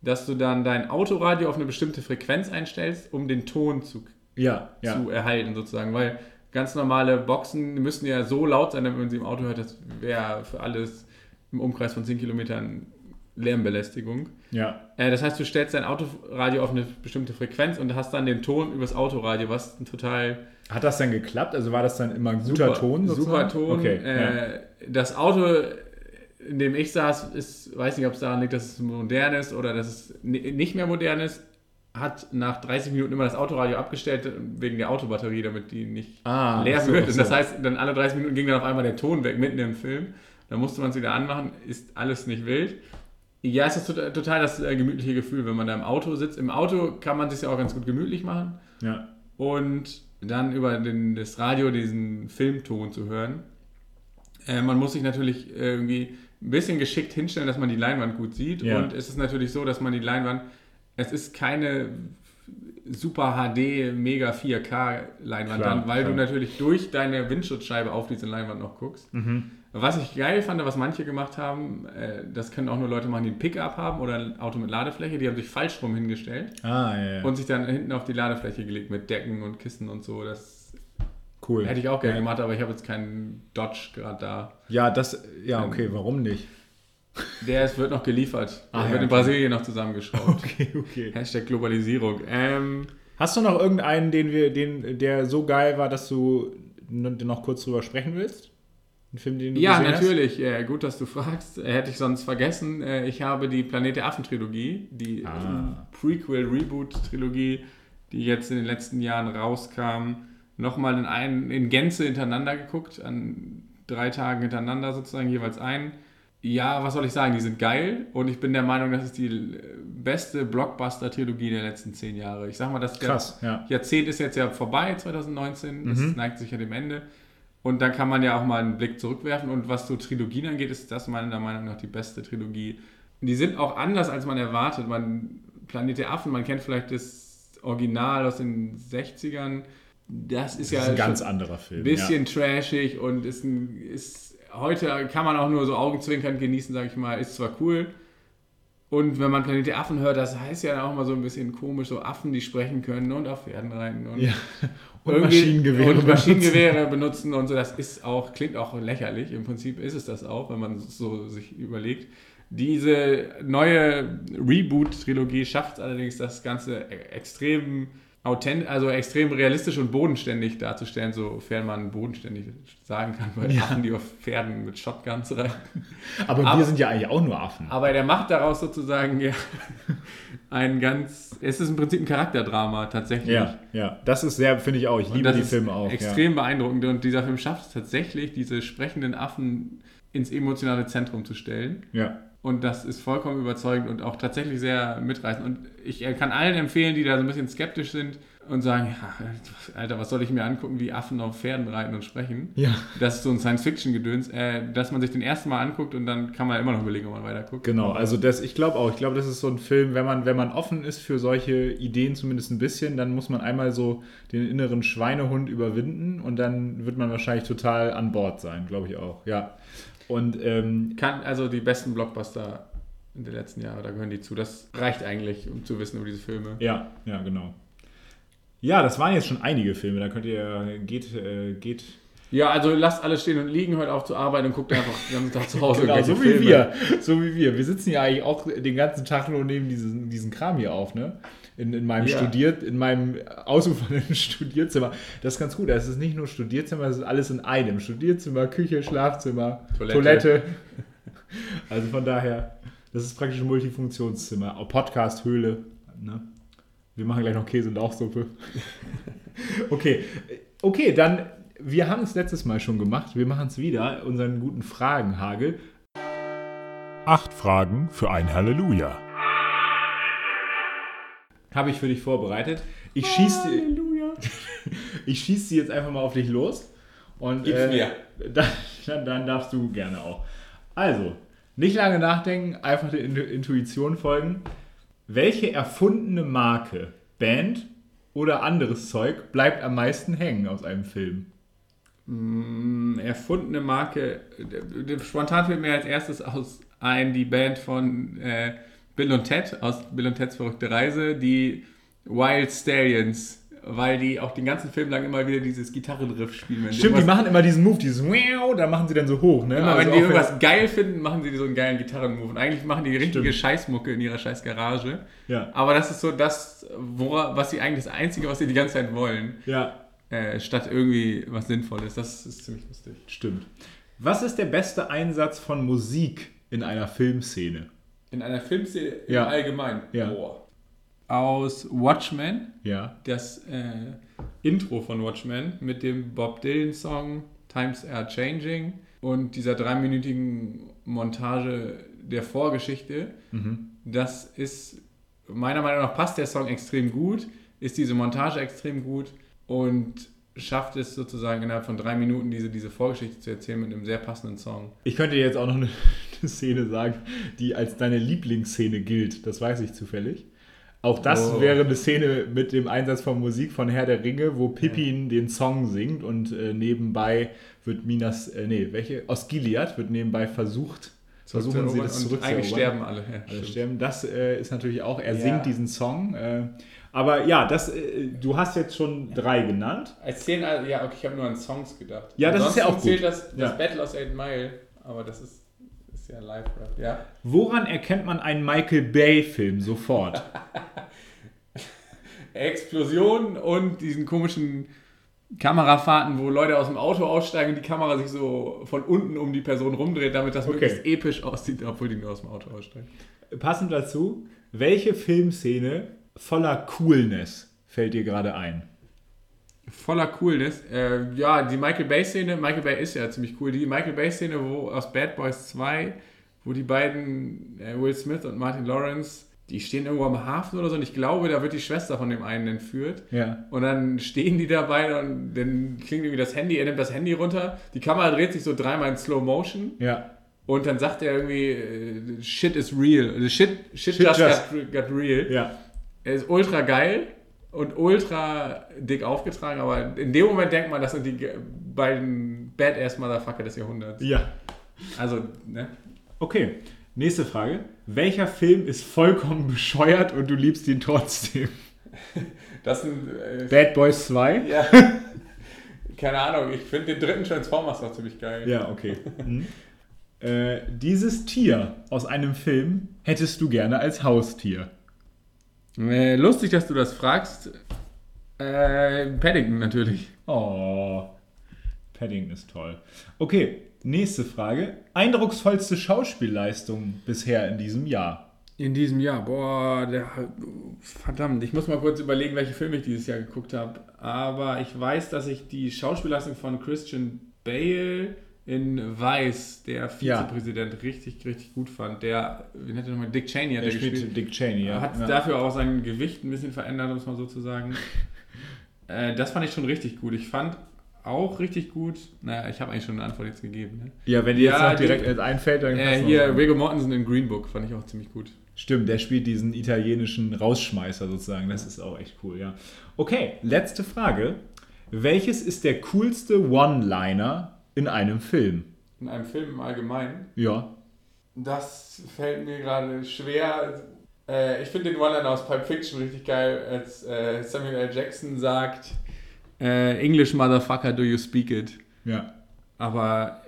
dass du dann dein Autoradio auf eine bestimmte Frequenz einstellst, um den Ton zu Ja, ja. zu erhalten sozusagen, weil ganz normale Boxen müssen ja so laut sein, damit man sie im Auto hört, das wäre für alles im Umkreis von 10 Kilometern Lärmbelästigung. ja. Äh, das heißt, du stellst dein Autoradio auf eine bestimmte Frequenz und hast dann den Ton übers Autoradio, was total Hat das dann geklappt? Also war das dann immer ein guter Ton? Super sozusagen? Ton. Okay. äh, Das Auto, in dem ich saß, ist, weiß nicht, ob es daran liegt, dass es modern ist oder dass es ni- nicht mehr modern ist, hat nach 30 Minuten immer das Autoradio abgestellt wegen der Autobatterie, damit die nicht Ah, leer so, wird. Und das heißt, dann alle 30 Minuten ging dann auf einmal der Ton weg, mitten im Film. Dann musste man es wieder anmachen, ist alles nicht wild. Ja, es ist total, das äh, gemütliche Gefühl, wenn man da im Auto sitzt. Im Auto kann man sich ja auch ganz gut gemütlich machen Ja. und dann über den, das Radio diesen Filmton zu hören. Äh, man muss sich natürlich irgendwie ein bisschen geschickt hinstellen, dass man die Leinwand gut sieht. Ja. Und es ist natürlich so, dass man die Leinwand, es ist keine super HD, mega 4K Leinwand Klar, dann, weil klar. du natürlich durch deine Windschutzscheibe auf diese Leinwand noch guckst. Was ich geil fand, was manche gemacht haben, äh, das können auch nur Leute machen, die ein Pickup haben oder ein Auto mit Ladefläche, die haben sich falsch rum hingestellt Ah, ja, ja. und sich dann hinten auf die Ladefläche gelegt mit Decken und Kissen und so. Das cool. hätte ich auch gerne ja. gemacht, aber ich habe jetzt keinen Dodge gerade da. Ja, das, ja, okay, warum nicht? Der wird noch geliefert. Ah, Der ja, wird in. Brasilien noch zusammengeschraubt. Okay, okay. Hashtag Globalisierung. Ähm, Hast du noch irgendeinen, den wir, den, der so geil war, dass du noch kurz drüber sprechen willst? Ein Film, den du ja, gesehen natürlich. Äh, gut, dass du fragst. Äh, hätte ich sonst vergessen. Äh, ich habe die Planet der Affen-Trilogie, die Ah. Prequel-Reboot-Trilogie, die die jetzt in den letzten Jahren rauskamen, nochmal in, einen, in Gänze hintereinander geguckt, an drei Tagen hintereinander sozusagen, jeweils einen. Ja, was soll ich sagen, die sind geil und ich bin der Meinung, das ist die beste Blockbuster-Trilogie der letzten zehn Jahre. Ich sag mal, das Krass, ja. Jahrzehnt ist jetzt ja vorbei, 2019, es Mhm. neigt sich ja dem Ende. Und dann kann man ja auch mal einen Blick zurückwerfen. Und was so Trilogien angeht, ist das meiner Meinung nach die beste Trilogie. Die sind auch anders, als man erwartet. Man, Planet der Affen, man kennt vielleicht das Original aus den 60ern. Das ist Das ja ist ein ganz anderer Film. ein bisschen trashig und ist, ein, ist heute kann man auch nur so augenzwinkernd genießen, sage ich mal. Ist zwar cool. Und wenn man Planet der Affen hört, das heißt ja auch mal so ein bisschen komisch, so Affen, die sprechen können und auf Pferden reiten. Und Ja. Und Maschinengewehre. Und Maschinengewehre benutzen und so. Das ist auch, klingt auch lächerlich. Im Prinzip ist es das auch, wenn man so sich überlegt. Diese neue Reboot-Trilogie schafft allerdings das Ganze e- extrem authent also extrem realistisch und bodenständig darzustellen, sofern man bodenständig sagen kann, bei Ja. Affen, die auf Pferden mit Shotguns reiten. Aber, Aber- wir sind ja eigentlich auch nur Affen. Aber der macht daraus sozusagen ja ein ganz, es ist im Prinzip ein Charakterdrama tatsächlich. Ja, ja. Das ist sehr, finde ich auch. Ich liebe die Filme auch. Extrem beeindruckend. Und dieser Film schafft es tatsächlich, diese sprechenden Affen ins emotionale Zentrum zu stellen. Ja. Und das ist vollkommen überzeugend und auch tatsächlich sehr mitreißend. Und ich äh, kann allen empfehlen, die da so ein bisschen skeptisch sind und sagen, ja, Alter, was soll ich mir angucken, wie Affen auf Pferden reiten und sprechen? Ja. Das ist so ein Science-Fiction-Gedöns, äh, dass man sich den ersten Mal anguckt und dann kann man immer noch überlegen, ob man weiter guckt. Genau, also das, ich glaube auch, ich glaube, das ist so ein Film, wenn man, wenn man offen ist für solche Ideen zumindest ein bisschen, dann muss man einmal so den inneren Schweinehund überwinden und dann wird man wahrscheinlich total an Bord sein, glaube ich auch, ja. Und ähm, Kann, also die besten Blockbuster in den letzten Jahren, da gehören die zu. Das reicht eigentlich, um zu wissen über diese Filme. ja, ja, genau. Ja, das waren jetzt schon einige Filme, da könnt ihr, geht, äh, geht, Ja, also lasst alles stehen und liegen, hört auf zu arbeiten und guckt einfach den ganzen Tag zu Hause genau, so wie Filme. wir, so wie wir. Wir sitzen ja eigentlich auch den ganzen Tag nur neben diesen, diesen Kram hier auf, ne? In, in meinem Ja. Studiert, in meinem ausufernden Studierzimmer. Das ist ganz gut. Es ist nicht nur Studierzimmer, es ist alles in einem. Studierzimmer, Küche, Schlafzimmer, Toilette. Toilette. Also von daher, das ist praktisch ein Multifunktionszimmer. Auch Podcast, Höhle. Ne? Wir machen gleich noch Käse und Lauchsuppe. okay, okay, dann, wir haben es letztes Mal schon gemacht. Wir machen es wieder, unseren guten Fragenhagel. Acht Fragen für ein Halleluja. Habe ich für dich vorbereitet. Ich schieße ich schieß sie jetzt einfach mal auf dich los. Und Gib's mir. Dann, dann, dann darfst du gerne auch. Also, nicht lange nachdenken, einfach der Intu- Intuition folgen. Welche erfundene Marke, Band oder anderes Zeug bleibt am meisten hängen aus einem Film? Mm, Erfundene Marke. d- Spontan fällt mir als erstes aus ein die Band von äh, Bill und Ted aus Bill und Teds verrückte Reise, die Wild Stallions, weil die auch den ganzen Film lang immer wieder dieses Gitarrenriff spielen. Wenn Stimmt, die machen immer diesen Move, dieses Wow, da machen sie dann so hoch. Ne? Immer Also wenn die irgendwas geil finden, machen sie so einen geilen Gitarrenmove. Und eigentlich machen die richtige Stimmt. Scheißmucke in ihrer scheiß Garage. Ja, Aber das ist so das, wora, was sie eigentlich das Einzige, was sie die ganze Zeit wollen, ja, äh, statt irgendwie was Sinnvolles. Das ist ziemlich lustig. stimmt. Was ist der beste Einsatz von Musik in einer Filmszene? In einer Filmszene Ja. im Allgemeinen. Ja. Boah. Aus Watchmen, Ja. das äh, Intro von Watchmen mit dem Bob Dylan-Song Times Are Changing und dieser dreiminütigen Montage der Vorgeschichte. Mhm. Das ist, meiner Meinung nach, passt der Song extrem gut, ist diese Montage extrem gut und schafft es sozusagen innerhalb von drei Minuten diese, diese Vorgeschichte zu erzählen mit einem sehr passenden Song. Ich könnte dir jetzt auch noch eine, eine Szene sagen, die als deine Lieblingsszene gilt. Das weiß ich zufällig. Auch das Oh. wäre eine Szene mit dem Einsatz von Musik von Herr der Ringe, wo Pippin den Song singt und äh, nebenbei wird Minas, äh, nee, welche? Aus Gilead wird nebenbei versucht, versuchen sie das zurückzuerobern. eigentlich sterben alle. Ja, Alle sterben. Das äh, ist natürlich auch, er Ja. singt diesen Song. Äh, aber ja, das, äh, du hast jetzt schon drei genannt. Als zehn, ja, okay, ich habe nur an Songs gedacht. Ja, das ist ja Ansonsten auch gut. zählt das, das Ja. Battle aus Eight Mile, aber das ist, ist ja Live-Rap, ja. Woran erkennt man einen Michael Bay-Film sofort? Explosion und diesen komischen Kamerafahrten, wo Leute aus dem Auto aussteigen und die Kamera sich so von unten um die Person rumdreht, damit das Okay. möglichst episch aussieht, obwohl die nur aus dem Auto aussteigen. Passend dazu, welche Filmszene voller Coolness fällt dir gerade ein? Voller Coolness. Äh, ja, die Michael Bay-Szene, Michael Bay ist ja ziemlich cool. Die Michael Bay-Szene, wo aus Bad Boys 2, wo die beiden, äh, Will Smith und Martin Lawrence, die stehen irgendwo am Hafen oder so und ich glaube, da wird die Schwester von dem einen entführt. Ja. Und dann stehen die dabei und dann klingt irgendwie das Handy, er nimmt das Handy runter, die Kamera dreht sich so dreimal in Slow Motion Ja. und dann sagt er irgendwie, äh, shit is real. Also shit, shit, Shit just, just- got, got real. Ja. Er ist ultra geil und ultra dick aufgetragen, aber in dem Moment denkt man, das sind die beiden Badass Motherfucker des Jahrhunderts. Ja. Also, ne? Okay, nächste Frage. Welcher Film ist vollkommen bescheuert und du liebst ihn trotzdem? Das sind. Äh, Bad Boys 2? ja. Keine Ahnung, ich finde den dritten Transformers noch ziemlich geil. Ja, okay. Mhm. Äh, dieses Tier aus einem Film hättest du gerne als Haustier. Äh, lustig, dass du das fragst. Äh, Paddington natürlich. Oh, Paddington ist toll. Okay, nächste Frage. Eindrucksvollste Schauspielleistung bisher in diesem Jahr? In diesem Jahr, boah, der, verdammt, ich muss mal kurz überlegen, welche Filme ich dieses Jahr geguckt habe. Aber ich weiß, dass ich die Schauspielleistung von Christian Bale in Weiß, der Ja. Vizepräsident, richtig, richtig gut fand. Der, wie nennt er nochmal, Dick Cheney hat Er der spielt gespielt. Dick Cheney, ja. Hat ja. dafür auch sein Gewicht ein bisschen verändert, um es mal so zu sagen. äh, das fand ich schon richtig gut. Ich fand auch richtig gut, naja, ich habe eigentlich schon eine Antwort jetzt gegeben. Ne? Ja, wenn dir jetzt Ja, noch direkt die- einfällt, dann Äh, kannst du hier, Viggo Mortensen in Green Book fand ich auch ziemlich gut. Stimmt, der spielt diesen italienischen Rausschmeißer sozusagen. Das ist auch echt cool, ja. Okay, letzte Frage. Welches ist der coolste One-Liner in einem Film? In einem Film im Allgemeinen. Ja. Das fällt mir gerade schwer. Äh, ich finde den One-Liner aus Pulp Fiction richtig geil, als äh, Samuel L. Jackson sagt, äh, English Motherfucker, do you speak it? Ja. Aber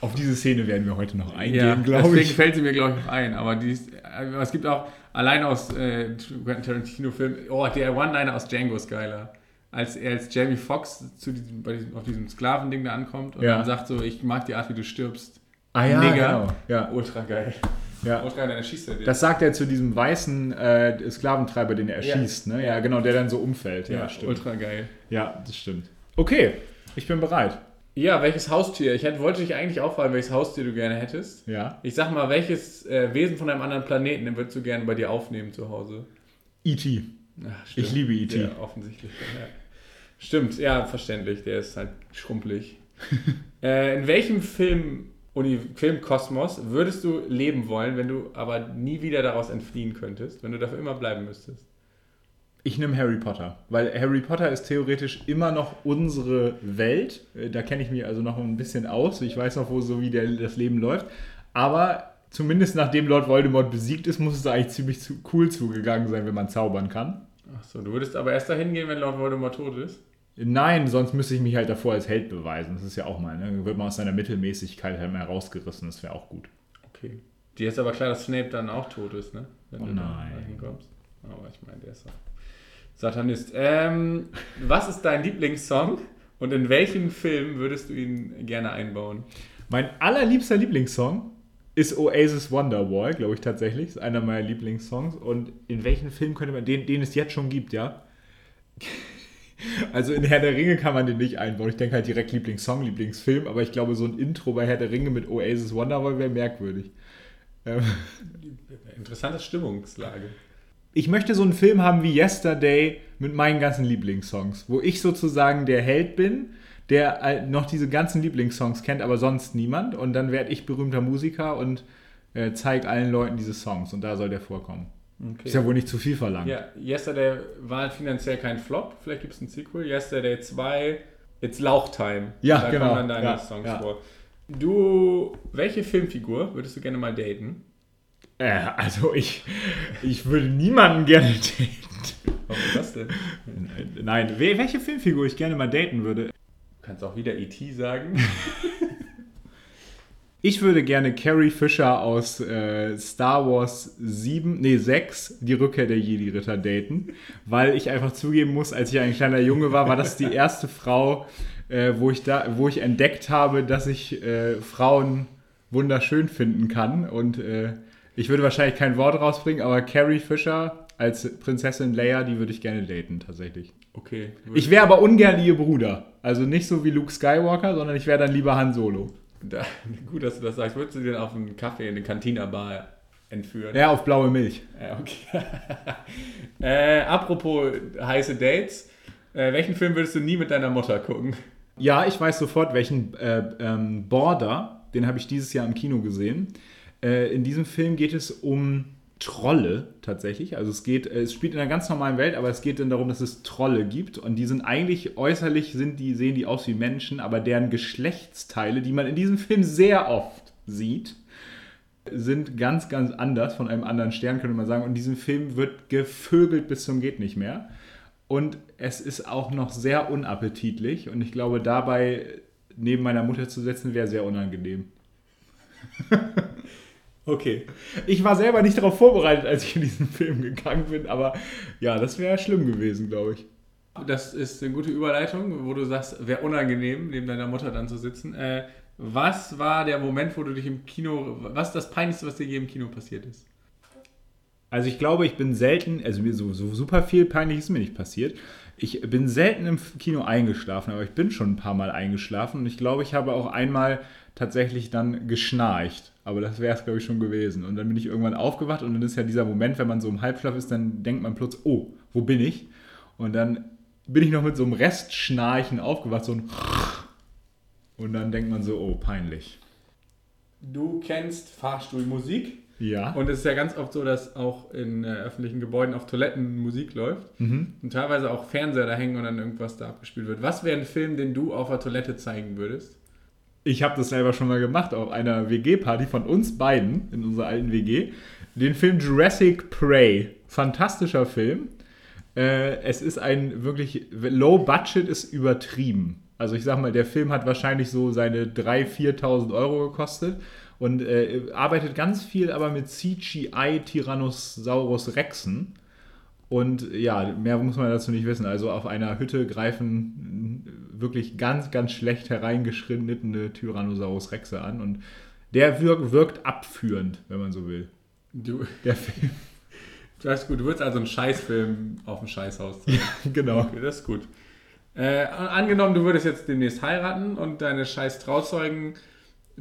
Auf diese Szene werden wir heute noch ja, eingehen, glaube deswegen ich. fällt sie mir, glaube ich, noch ein. Aber die äh, es gibt auch, allein aus äh, Quentin Tarantino-Film, oh, der One-Liner aus Django ist geiler. Als er als Jamie Foxx zu diesem, diesem, auf diesem Sklavending da ankommt und Ja. dann sagt so, ich mag die Art, wie du stirbst. Ah ja, Nigger. genau. Ja, Ultra geil. ja. Ultra geil, dann erschießt er den. Das sagt er zu diesem weißen äh, Sklaventreiber, den er erschießt, ne? Ja, genau, der dann so umfällt. Ja, ja, stimmt. ultra geil. Ja, das stimmt. Okay, ich bin bereit. Ja, welches Haustier? Ich hätte, wollte dich eigentlich auch fragen, welches Haustier du gerne hättest. Ja. Ich sag mal, welches äh, Wesen von einem anderen Planeten würdest du gerne bei dir aufnehmen zu Hause? E.T. Ich liebe E.T.. Ja, offensichtlich. Ja. Stimmt, ja, verständlich. Der ist halt schrumpelig. äh, in welchem Film, Filmkosmos würdest du leben wollen, wenn du aber nie wieder daraus entfliehen könntest, wenn du dafür immer bleiben müsstest? Ich nehme Harry Potter, weil Harry Potter ist theoretisch immer noch unsere Welt. Äh, Da kenne ich mich also noch ein bisschen aus. Ich weiß noch, wo so wie der, das Leben läuft. Aber zumindest nachdem Lord Voldemort besiegt ist, muss es eigentlich ziemlich zu, cool zugegangen sein, wenn man zaubern kann. Achso, du würdest aber erst dahin gehen, wenn Lord Voldemort tot ist? Nein, sonst müsste ich mich halt davor als Held beweisen. Das ist ja auch mal, ne? Dann wird man aus seiner Mittelmäßigkeit halt mal herausgerissen. Das wäre auch gut. Okay. Dir ist aber klar, dass Snape dann auch tot ist, ne? Wenn Oh du da nein. hinkommst. Aber ich meine, der ist ja Satanist. Ähm, was ist dein Lieblingssong und in welchen Film würdest du ihn gerne einbauen? Mein allerliebster Lieblingssong ist Oasis Wonderwall, glaube ich tatsächlich. Ist einer meiner Lieblingssongs. Und in welchen Film könnte man, den, den es jetzt schon gibt, ja? Also in Herr der Ringe kann man den nicht einbauen. Ich denke halt direkt Lieblingssong, Lieblingsfilm, aber ich glaube, so ein Intro bei Herr der Ringe mit Oasis Wonderwall wäre merkwürdig. Ähm, Interessante Stimmungslage. Ich möchte so einen Film haben wie Yesterday mit meinen ganzen Lieblingssongs, wo ich sozusagen der Held bin, der noch diese ganzen Lieblingssongs kennt, aber sonst niemand. Und dann werde ich berühmter Musiker und äh, zeige allen Leuten diese Songs. Und da soll der vorkommen. Okay. Ist ja wohl nicht zu viel verlangt. Ja, Yesterday war finanziell kein Flop. Vielleicht gibt es ein Sequel. Yesterday 2, It's Lauchtime. Ja, da genau. kommen dann deine Ja, Songs ja. vor. Du, welche Filmfigur würdest du gerne mal daten? Äh, also ich, ich würde niemanden gerne daten. Warum das denn? Nein, we- welche Filmfigur ich gerne mal daten würde? Kannst auch wieder E.T. sagen. Ich würde gerne Carrie Fisher aus äh, Star Wars 7, nee 6, die Rückkehr der Jedi-Ritter daten, weil ich einfach zugeben muss, als ich ein kleiner Junge war, war das die erste Frau, äh, wo, ich da, wo ich entdeckt habe, dass ich äh, Frauen wunderschön finden kann und äh, ich würde wahrscheinlich kein Wort rausbringen, aber Carrie Fisher als Prinzessin Leia, die würde ich gerne daten, tatsächlich. Okay. Ich wäre aber ungern ihr Bruder. Also nicht so wie Luke Skywalker, sondern ich wäre dann lieber Han Solo. Da, gut, dass du das sagst. Würdest du den auf einen Kaffee in eine Cantina-Bar entführen? Ja, auf blaue Milch. Ja, okay. äh, apropos heiße Dates. Äh, welchen Film würdest du nie mit deiner Mutter gucken? Ja, ich weiß sofort, welchen äh, ähm, Border, den habe ich dieses Jahr im Kino gesehen. Äh, in diesem Film geht es um Trolle tatsächlich. Also es geht, äh, es spielt in einer ganz normalen Welt, aber es geht dann darum, dass es Trolle gibt und die sind eigentlich äußerlich sind die sehen die aus wie Menschen, aber deren Geschlechtsteile, die man in diesem Film sehr oft sieht, sind ganz ganz anders von einem anderen Stern könnte man sagen. Und in diesem Film wird gevögelt bis zum geht nicht mehr. Und es ist auch noch sehr unappetitlich und ich glaube dabei neben meiner Mutter zu setzen wäre sehr unangenehm. Okay. Ich war selber nicht darauf vorbereitet, als ich in diesen Film gegangen bin, aber ja, das wäre schlimm gewesen, glaube ich. Das ist eine gute Überleitung, wo du sagst, wäre unangenehm, neben deiner Mutter dann zu sitzen. Äh, was war der Moment, wo du dich im Kino, was ist das Peinlichste, was dir je im Kino passiert ist? Also ich glaube, ich bin selten, also mir so, so super viel peinlich ist mir nicht passiert. Ich bin selten im Kino eingeschlafen, aber ich bin schon ein paar Mal eingeschlafen und ich glaube, ich habe auch einmal tatsächlich dann geschnarcht. Aber das wäre es, glaube ich, schon gewesen. Und dann bin ich irgendwann aufgewacht und dann ist ja dieser Moment, wenn man so im Halbschlaf ist, dann denkt man plötzlich, oh, wo bin ich? Und dann bin ich noch mit so einem Restschnarchen aufgewacht, so ein und dann denkt man so, oh, peinlich. Du kennst Fahrstuhlmusik Ja. und es ist ja ganz oft so, dass auch in äh, öffentlichen Gebäuden auf Toiletten Musik läuft Mhm. und teilweise auch Fernseher da hängen und dann irgendwas da abgespielt wird. Was wäre ein Film, den du auf der Toilette zeigen würdest? Ich habe das selber schon mal gemacht auf einer WG-Party von uns beiden in unserer alten WG. Den Film Jurassic Prey. Fantastischer Film. Äh, es ist ein wirklich Low Budget ist übertrieben. Also ich sag mal, der Film hat wahrscheinlich so seine 3.000, 4.000 Euro gekostet und äh, arbeitet ganz viel aber mit CGI Tyrannosaurus Rexen. Und ja, mehr muss man dazu nicht wissen. Also auf einer Hütte greifen wirklich ganz, ganz schlecht hereingeschnittene Tyrannosaurus Rexe an. Und der wirkt, wirkt abführend, wenn man so will. Du, Der Film. das ist gut. Du würdest also einen Scheißfilm auf dem Scheißhaus zeigen. genau. Okay, das ist gut. Äh, angenommen, du würdest jetzt demnächst heiraten und deine scheiß Trauzeugen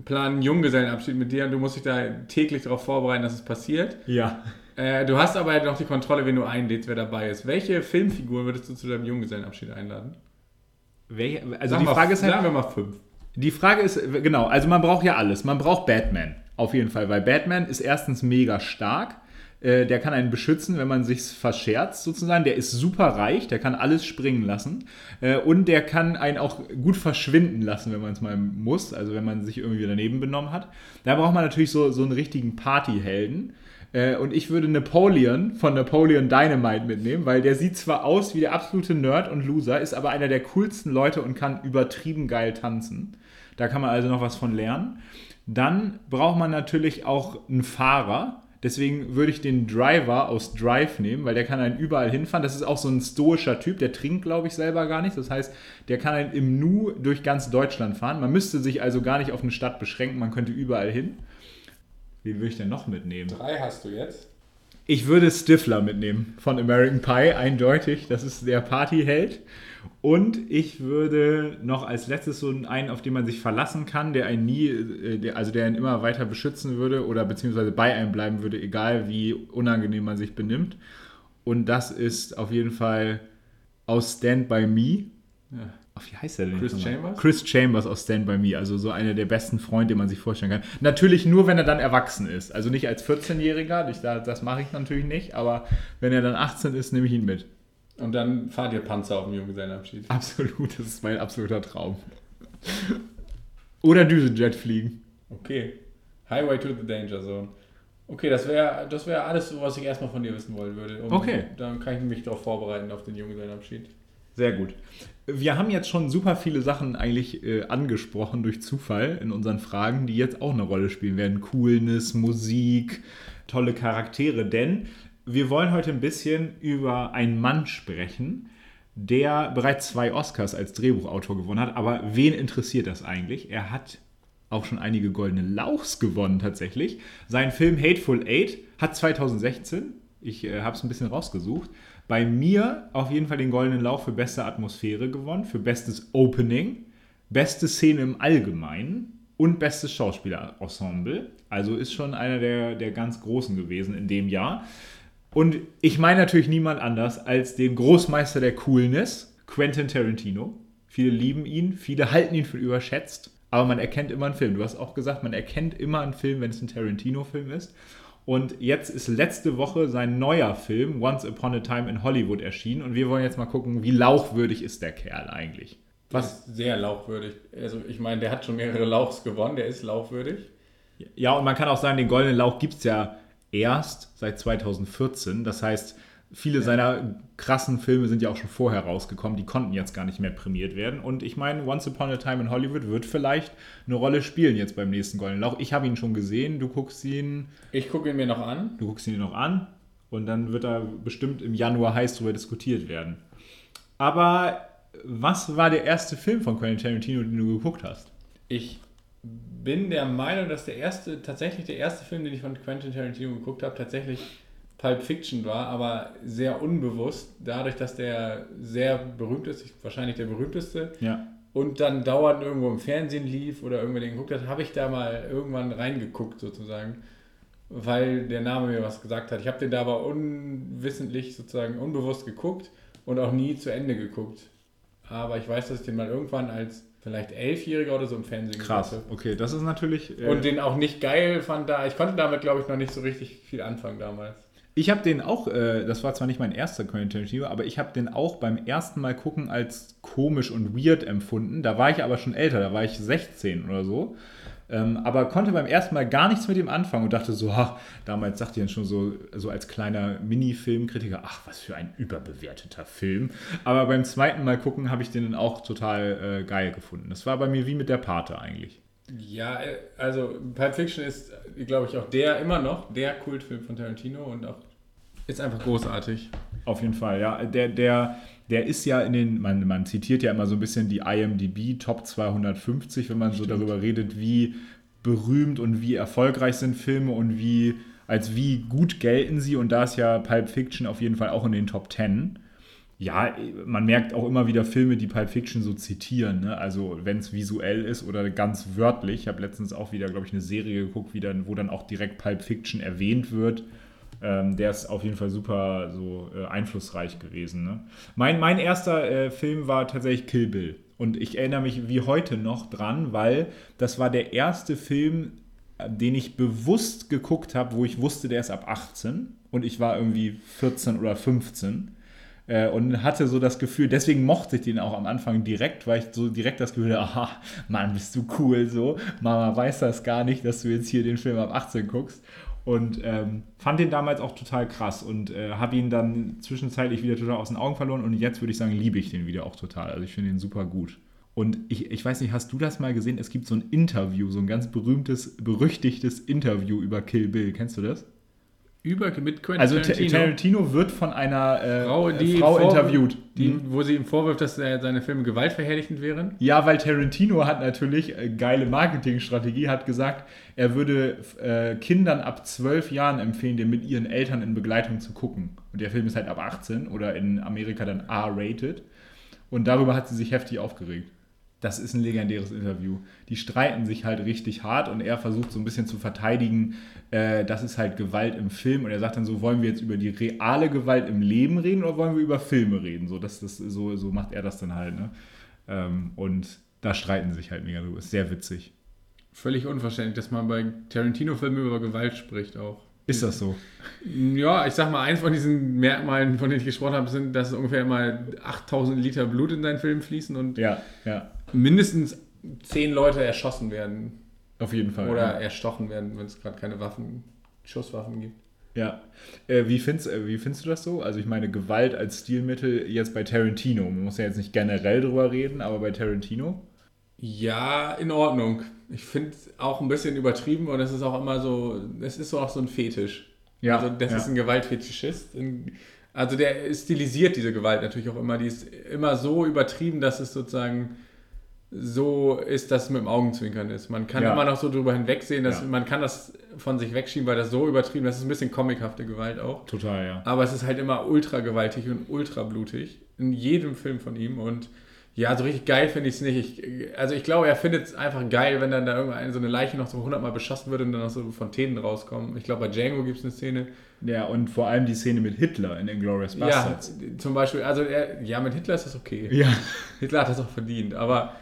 planen einen Junggesellenabschied mit dir und du musst dich da täglich darauf vorbereiten, dass es passiert. Ja. Äh, du hast aber noch die Kontrolle, wen du einlädst, wer dabei ist. Welche Filmfigur würdest du zu deinem Junggesellenabschied einladen? Welche, also Sag die mal, Frage ist halt, Sagen wir mal fünf. Die Frage ist, genau, also man braucht ja alles. Man braucht Batman, auf jeden Fall, weil Batman ist erstens mega stark. Äh, Der kann einen beschützen, wenn man sich verscherzt, sozusagen. Der ist super reich, der kann alles springen lassen. Äh, Und der kann einen auch gut verschwinden lassen, wenn man es mal muss, also wenn man sich irgendwie daneben benommen hat. Da braucht man natürlich so, so einen richtigen Partyhelden. Äh, Und ich würde Napoleon von Napoleon Dynamite mitnehmen, weil der sieht zwar aus wie der absolute Nerd und Loser, ist aber einer der coolsten Leute und kann übertrieben geil tanzen. Da kann man also noch was von lernen. Dann braucht man natürlich auch einen Fahrer. Deswegen würde ich den Driver aus Drive nehmen, weil der kann einen überall hinfahren. Das ist auch so ein stoischer Typ, der trinkt, glaube ich, selber gar nicht. Das heißt, der kann einen im Nu durch ganz Deutschland fahren. Man müsste sich also gar nicht auf eine Stadt beschränken, man könnte überall hin. Wen würde ich denn noch mitnehmen? Drei hast du jetzt. Ich würde Stifler mitnehmen von American Pie, eindeutig. Das ist der Partyheld. Und ich würde noch als letztes so einen, auf den man sich verlassen kann, der einen nie, äh, also der einen immer weiter beschützen würde oder beziehungsweise bei einem bleiben würde, egal wie unangenehm man sich benimmt. Und das ist auf jeden Fall aus Stand By Me. Ja. Ach, wie heißt der denn? Chris? Chambers? Chris Chambers aus Stand By Me, also so einer der besten Freunde, den man sich vorstellen kann. Natürlich nur, wenn er dann erwachsen ist. Also nicht als 14-Jähriger, ich, da- das mache ich natürlich nicht, aber wenn er dann 18 ist, nehme ich ihn mit. Und dann fahrt ihr Panzer auf dem Junggesellenabschied. Absolut, das ist mein absoluter Traum. Oder Düsenjet fliegen. Okay. Highway to the Danger Zone. Okay, das wäre das wär alles, was ich erstmal von dir wissen wollen würde. Um- Okay. Dann kann ich mich darauf vorbereiten, auf den Junggesellenabschied. Sehr gut. Wir haben jetzt schon super viele Sachen eigentlich äh, angesprochen durch Zufall in unseren Fragen, die jetzt auch eine Rolle spielen werden. Coolness, Musik, tolle Charaktere. Denn wir wollen heute ein bisschen über einen Mann sprechen, der bereits zwei Oscars als Drehbuchautor gewonnen hat. Aber wen interessiert das eigentlich? Er hat auch schon einige goldene Lauchs gewonnen tatsächlich. Sein Film Hateful Eight hat 2016 Ich äh, habe es ein bisschen rausgesucht. Bei mir auf jeden Fall den Goldenen Lauch für beste Atmosphäre gewonnen, für bestes Opening, beste Szene im Allgemeinen und bestes Schauspielerensemble. Also ist schon einer der, der ganz Großen gewesen in dem Jahr. Und ich meine natürlich niemand anders als den Großmeister der Coolness, Quentin Tarantino. Viele lieben ihn, viele halten ihn für überschätzt, aber man erkennt immer einen Film. Du hast auch gesagt, man erkennt immer einen Film, wenn es ein Tarantino-Film ist. Und jetzt ist letzte Woche sein neuer Film, Once Upon a Time in Hollywood, erschienen. Und wir wollen jetzt mal gucken, wie lauchwürdig ist der Kerl eigentlich. Was? Sehr lauchwürdig. Also ich meine, der hat schon mehrere Lauchs gewonnen, der ist lauchwürdig. Ja, und man kann auch sagen, den Goldenen Lauch gibt es ja erst seit 2014. Das heißt, viele ja. seiner krassen Filme sind ja auch schon vorher rausgekommen, die konnten jetzt gar nicht mehr prämiert werden. Und ich meine, Once Upon a Time in Hollywood wird vielleicht eine Rolle spielen jetzt beim nächsten Goldenen Lauch. Ich habe ihn schon gesehen, du guckst ihn. Ich gucke ihn mir noch an. Du guckst ihn noch an und dann wird da bestimmt im Januar heiß darüber diskutiert werden. Aber was war der erste Film von Quentin Tarantino, den du geguckt hast? Ich bin der Meinung, dass der erste, tatsächlich der erste Film, den ich von Quentin Tarantino geguckt habe, tatsächlich Pulp Fiction war, aber sehr unbewusst, dadurch, dass der sehr berühmt ist, wahrscheinlich der berühmteste. Ja. Und dann dauernd irgendwo im Fernsehen lief oder irgendwer den geguckt hat, habe ich da mal irgendwann reingeguckt sozusagen, weil der Name mir was gesagt hat. Ich habe den da aber unwissentlich sozusagen unbewusst geguckt und auch nie zu Ende geguckt. Aber ich weiß, dass ich den mal irgendwann als vielleicht Elfjähriger oder so im Fernsehen Krass, hatte. okay, das ist natürlich... Äh und den auch nicht geil fand da. Ich konnte damit, glaube ich, noch nicht so richtig viel anfangen damals. Ich habe den auch, äh, das war zwar nicht mein erster Quentin Tarantino, aber ich habe den auch beim ersten Mal gucken als komisch und weird empfunden. Da war ich aber schon älter, da war ich 16 oder so. Ähm, aber konnte beim ersten Mal gar nichts mit ihm anfangen und dachte so, ach, damals sagte ich schon so, so als kleiner Mini-Filmkritiker, ach, was für ein überbewerteter Film. Aber beim zweiten Mal gucken habe ich den dann auch total äh, geil gefunden. Das war bei mir wie mit der Pate eigentlich. Ja, äh, also Pulp Fiction ist, glaube ich, auch der immer noch der Kultfilm von Tarantino und auch ist einfach großartig. Auf jeden Fall, ja. Der, der, der ist ja in den, man, man zitiert ja immer so ein bisschen die IMDb Top 250, wenn man Stimmt. so darüber redet, wie berühmt und wie erfolgreich sind Filme und wie, als wie gut gelten sie. Und da ist ja Pulp Fiction auf jeden Fall auch in den Top 10 ja, man merkt auch immer wieder Filme, die Pulp Fiction so zitieren. Ne? Also wenn es visuell ist oder ganz wörtlich. Ich habe letztens auch wieder, glaube ich, eine Serie geguckt, wie dann, wo dann auch direkt Pulp Fiction erwähnt wird. Ähm, der ist auf jeden Fall super so äh, einflussreich gewesen. Ne? Mein, mein erster äh, Film war tatsächlich Kill Bill. Und ich erinnere mich wie heute noch dran, weil das war der erste Film, den ich bewusst geguckt habe, wo ich wusste, der ist ab 18 und ich war irgendwie 14 oder 15. Äh, und hatte so das Gefühl, deswegen mochte ich den auch am Anfang direkt, weil ich so direkt das Gefühl hatte, aha, Mann, bist du cool so. Mama weiß das gar nicht, dass du jetzt hier den Film ab 18 guckst. Und ähm, fand den damals auch total krass und äh, habe ihn dann zwischenzeitlich wieder total aus den Augen verloren und jetzt würde ich sagen, liebe ich den wieder auch total. Also ich finde ihn super gut. Und ich, ich weiß nicht, hast du das mal gesehen? Es gibt so ein Interview, so ein ganz berühmtes, berüchtigtes Interview über Kill Bill. Kennst du das? Über mit Quentin also Tarantino. Tarantino wird von einer äh, Frau, die Frau interviewt. Die, mhm. Wo sie ihm vorwirft, dass äh, seine Filme gewaltverherrlichend wären? Ja, weil Tarantino hat natürlich äh, geile Marketingstrategie, hat gesagt, er würde äh, Kindern ab zwölf Jahren empfehlen, den mit ihren Eltern in Begleitung zu gucken. Und der Film ist halt ab 18 oder in Amerika dann R-rated. Und darüber hat sie sich heftig aufgeregt das ist ein legendäres Interview. Die streiten sich halt richtig hart und er versucht so ein bisschen zu verteidigen, äh, das ist halt Gewalt im Film und er sagt dann so, wollen wir jetzt über die reale Gewalt im Leben reden oder wollen wir über Filme reden? So, das, das, so, so macht er das dann halt. Ne? Ähm, und da streiten sich halt mega drüber. Ist sehr witzig. Völlig unverständlich, dass man bei Tarantino-Filmen über Gewalt spricht auch. Ist das so? Ja, ich sag mal, eins von diesen Merkmalen, von denen ich gesprochen habe, sind, dass ungefähr mal 8000 Liter Blut in deinen Film fließen und ja, ja. Mindestens 10 Leute erschossen werden. Auf jeden Fall. Oder ja. erstochen werden, wenn es gerade keine Waffen, Schusswaffen gibt. Ja. Äh, wie, findest, äh, wie findest du das so? Also ich meine, Gewalt als Stilmittel jetzt bei Tarantino. Man muss ja jetzt nicht generell drüber reden, aber bei Tarantino? Ja, in Ordnung. Ich finde es auch ein bisschen übertrieben und es ist auch immer so, es ist so auch so ein Fetisch. Ja. Also das ja. ist ein Gewaltfetischist. Also der stilisiert diese Gewalt natürlich auch immer. Die ist immer so übertrieben, dass es sozusagen so ist, dass es mit dem Augenzwinkern ist. Man kann ja. immer noch so drüber hinwegsehen, dass ja. man kann das von sich wegschieben, weil das so übertrieben, das ist ein bisschen comichafte Gewalt auch. Total, ja. Aber es ist halt immer ultra gewaltig und ultra blutig. In jedem Film von ihm. Und ja, so richtig geil finde ich es nicht. Ich, also ich glaube, er findet es einfach geil, wenn dann da irgendwann so eine Leiche noch so hundertmal beschossen wird und dann noch so Fontänen rauskommen. Ich glaube, bei Django gibt es eine Szene. Ja, und vor allem die Szene mit Hitler in Inglourious Bastards. Ja, zum Beispiel, also er, ja, mit Hitler ist das okay. Ja. Hitler hat das auch verdient, aber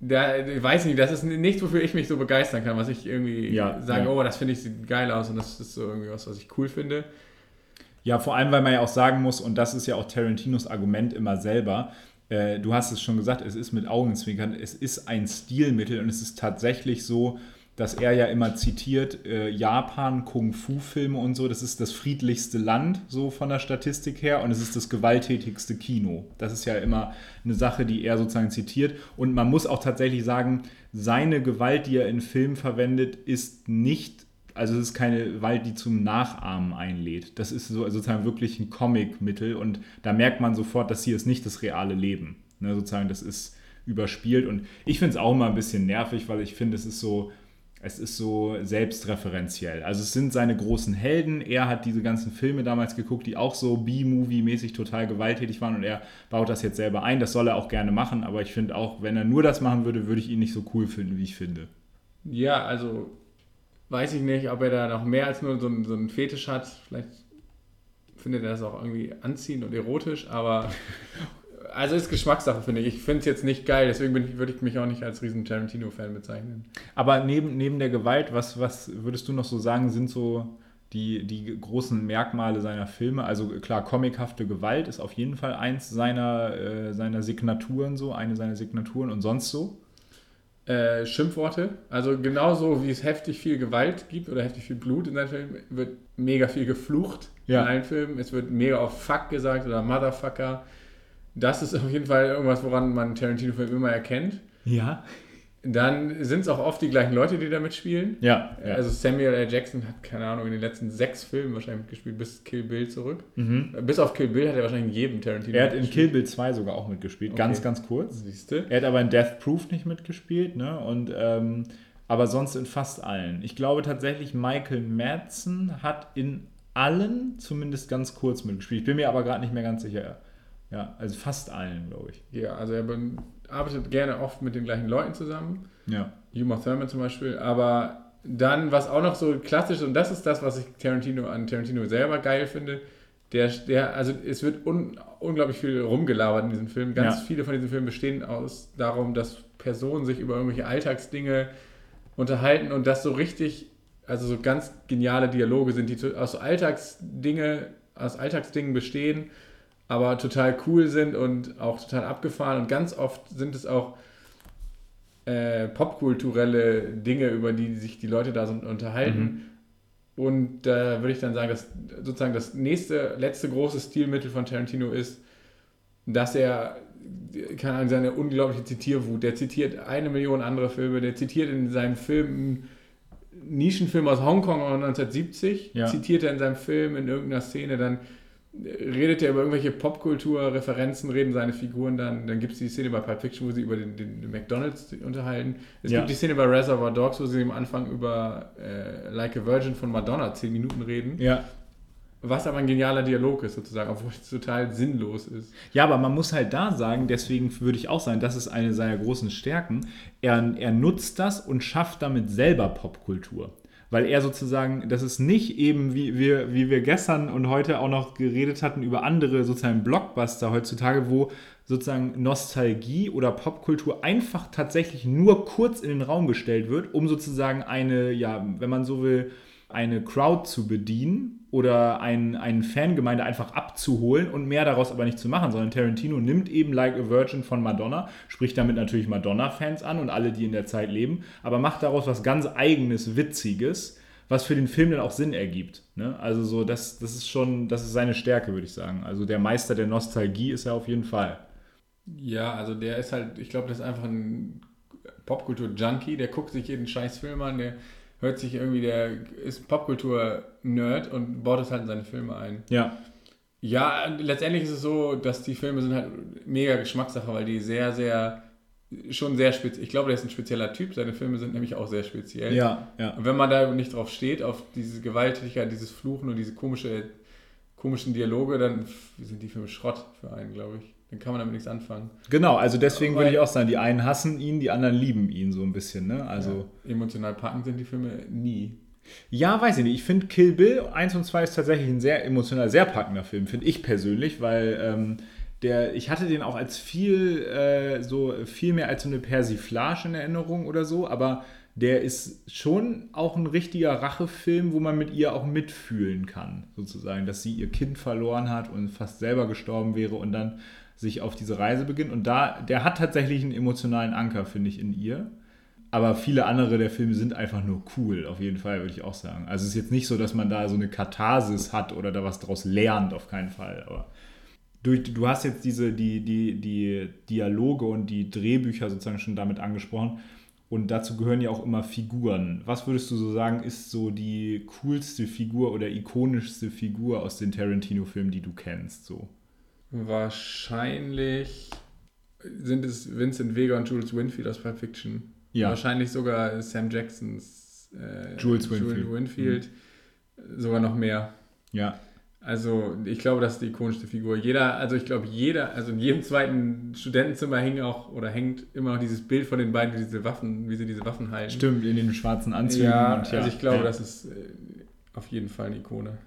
da, ich weiß nicht, das ist nichts, wofür ich mich so begeistern kann, was ich irgendwie Ja, sage, ja. oh, das finde ich sieht geil aus und das ist so irgendwie was, was ich cool finde. Ja, vor allem, weil man ja auch sagen muss, und das ist ja auch Tarantinos Argument immer selber, äh, du hast es schon gesagt, es ist mit Augenzwinkern, es ist ein Stilmittel und es ist tatsächlich so, dass er ja immer zitiert, äh, Japan, Kung-Fu-Filme und so, das ist das friedlichste Land, so von der Statistik her, und es ist das gewalttätigste Kino. Das ist ja immer eine Sache, die er sozusagen zitiert. Und man muss auch tatsächlich sagen, seine Gewalt, die er in Filmen verwendet, ist nicht also es ist keine Gewalt, die zum Nachahmen einlädt. Das ist so, sozusagen wirklich ein Comic-Mittel und da merkt man sofort, dass hier ist nicht das reale Leben. Ne, sozusagen, das ist überspielt und ich finde es auch immer ein bisschen nervig, weil ich finde, es ist so, es ist so selbstreferenziell. Also es sind seine großen Helden. Er hat diese ganzen Filme damals geguckt, die auch so B-Movie-mäßig total gewalttätig waren und er baut das jetzt selber ein. Das soll er auch gerne machen, aber ich finde auch, wenn er nur das machen würde, würde ich ihn nicht so cool finden, wie ich finde. Ja, also weiß ich nicht, ob er da noch mehr als nur so einen, so einen Fetisch hat. Vielleicht findet er das auch irgendwie anziehend und erotisch, aber also ist Geschmackssache, finde ich. Ich finde es jetzt nicht geil, deswegen bin ich, würde ich mich auch nicht als riesen Tarantino-Fan bezeichnen. Aber neben, neben der Gewalt, was, was würdest du noch so sagen, sind so die, die großen Merkmale seiner Filme? Also klar, comichafte Gewalt ist auf jeden Fall eins seiner, äh, seiner Signaturen so, eine seiner Signaturen und sonst so? Äh, Schimpfworte, also genauso wie es heftig viel Gewalt gibt oder heftig viel Blut in seinen Filmen, wird mega viel geflucht Ja. in allen Filmen. Es wird mega oft Fuck gesagt oder Motherfucker. Das ist auf jeden Fall irgendwas, woran man Tarantino-Film immer erkennt. Ja. Dann sind es auch oft die gleichen Leute, die da mitspielen. Ja. ja. Also Samuel L. Jackson hat, keine Ahnung, in den letzten sechs Filmen wahrscheinlich mitgespielt, bis Kill Bill zurück. Äh, Bis auf Kill Bill hat er wahrscheinlich in jedem Tarantino er hat in. Kill Bill 2 sogar auch mitgespielt, Okay. ganz, ganz kurz. Siehste? Er hat aber in Death Proof nicht mitgespielt, ne? Und, ähm, aber sonst in fast allen. Ich glaube tatsächlich, Michael Madsen hat in allen zumindest ganz kurz mitgespielt. Ich bin mir aber gerade nicht mehr ganz sicher. Ja, also fast allen, glaube ich. Ja, also er arbeitet gerne oft mit den gleichen Leuten zusammen. Ja. Uma Thurman zum Beispiel. Aber dann, was auch noch so klassisch, und das ist das, was ich Tarantino an Tarantino selber geil finde, der, der also es wird un, unglaublich viel rumgelabert in diesen Filmen. Ganz Ja. viele von diesen Filmen bestehen aus darum, dass Personen sich über irgendwelche Alltagsdinge unterhalten und das so richtig, also so ganz geniale Dialoge sind, die aus Alltagsdinge, aus Alltagsdingen bestehen, aber total cool sind und auch total abgefahren. Und ganz oft sind es auch äh, popkulturelle Dinge, über die sich die Leute da so unterhalten. Und da würde ich dann sagen, dass sozusagen das nächste, letzte große Stilmittel von Tarantino ist, dass er, keine Ahnung, seine unglaubliche Zitierwut, der zitiert eine Million andere Filme, der zitiert in seinem Film einen Nischenfilm aus Hongkong aus 1970, Ja. zitiert er in seinem Film in irgendeiner Szene, dann redet er über irgendwelche Popkultur-Referenzen, reden seine Figuren dann, dann gibt es die Szene bei Pulp Fiction, wo sie über den, den, den McDonalds unterhalten. Es Ja. gibt die Szene bei Reservoir Dogs, wo sie am Anfang über äh, Like a Virgin von Madonna zehn Minuten reden. Ja. Was aber ein genialer Dialog ist, sozusagen, obwohl es total sinnlos ist. Ja, aber man muss halt da sagen, deswegen würde ich auch sagen, das ist eine seiner großen Stärken. Er, er nutzt das und schafft damit selber Popkultur. Weil er sozusagen, das ist nicht eben, wie wir, wie wir gestern und heute auch noch geredet hatten, über andere sozusagen Blockbuster heutzutage, wo sozusagen Nostalgie oder Popkultur einfach tatsächlich nur kurz in den Raum gestellt wird, um sozusagen eine, ja, wenn man so will, eine Crowd zu bedienen oder ein, eine Fangemeinde einfach abzuholen und mehr daraus aber nicht zu machen, sondern Tarantino nimmt eben Like a Virgin von Madonna, spricht damit natürlich Madonna-Fans an und alle, die in der Zeit leben, aber macht daraus was ganz eigenes, Witziges, was für den Film dann auch Sinn ergibt. Ne? Also so, das, das ist schon, das ist seine Stärke, würde ich sagen. Also der Meister der Nostalgie ist er auf jeden Fall. Ja, also der ist halt, ich glaube, das ist einfach ein Popkultur-Junkie, der guckt sich jeden scheiß Film an, der hört sich irgendwie, der ist Popkultur-Nerd und baut das halt in seine Filme ein. Ja, Ja, letztendlich ist es so, dass die Filme sind halt mega Geschmackssache, weil die sehr, sehr schon sehr speziell. Ich glaube, der ist ein spezieller Typ. Seine Filme sind nämlich auch sehr speziell. Ja, ja. Und wenn man da nicht drauf steht, auf diese Gewalttätigkeit, dieses Fluchen und diese komische, komischen Dialoge, dann sind die Filme Schrott für einen, glaube ich. Dann kann man damit nichts anfangen. Genau, also deswegen Weil- würde ich auch sagen, die einen hassen ihn, die anderen lieben ihn so ein bisschen, ne? Also. Ja, emotional packend sind die Filme nie. Ja, weiß ich nicht. Ich finde Kill Bill 1 und 2 ist tatsächlich ein sehr emotional, sehr packender Film, finde ich persönlich, weil ähm, der, ich hatte den auch als viel, äh, so viel mehr als so eine Persiflage in Erinnerung oder so, aber der ist schon auch ein richtiger Rachefilm, wo man mit ihr auch mitfühlen kann, sozusagen, dass sie ihr Kind verloren hat und fast selber gestorben wäre und dann sich auf diese Reise beginnt. Und da, der hat tatsächlich einen emotionalen Anker, finde ich, in ihr. Aber viele andere der Filme sind einfach nur cool, auf jeden Fall, würde ich auch sagen. Also es ist jetzt nicht so, dass man da so eine Katharsis hat oder da was draus lernt, auf keinen Fall. Aber durch, du hast jetzt diese, die, die, die Dialoge und die Drehbücher sozusagen schon damit angesprochen. Und dazu gehören ja auch immer Figuren. Was würdest du so sagen, ist so die coolste Figur oder ikonischste Figur aus den Tarantino-Filmen, die du kennst? So? Wahrscheinlich sind es Vincent Vega und Jules Winfield aus Pulp Fiction. Ja. Wahrscheinlich sogar Sam Jacksons äh, Jules Winfield. Winfield. Sogar noch mehr. Ja. Also ich glaube, das ist die ikonischste Figur. Jeder, also ich glaube, jeder, also in jedem zweiten Studentenzimmer hängt auch oder hängt immer noch dieses Bild von den beiden, wie diese Waffen, wie sie diese Waffen halten. Stimmt, in den schwarzen Anzügen. Ja, und also ich glaube, ja. das ist äh, auf jeden Fall eine Ikone.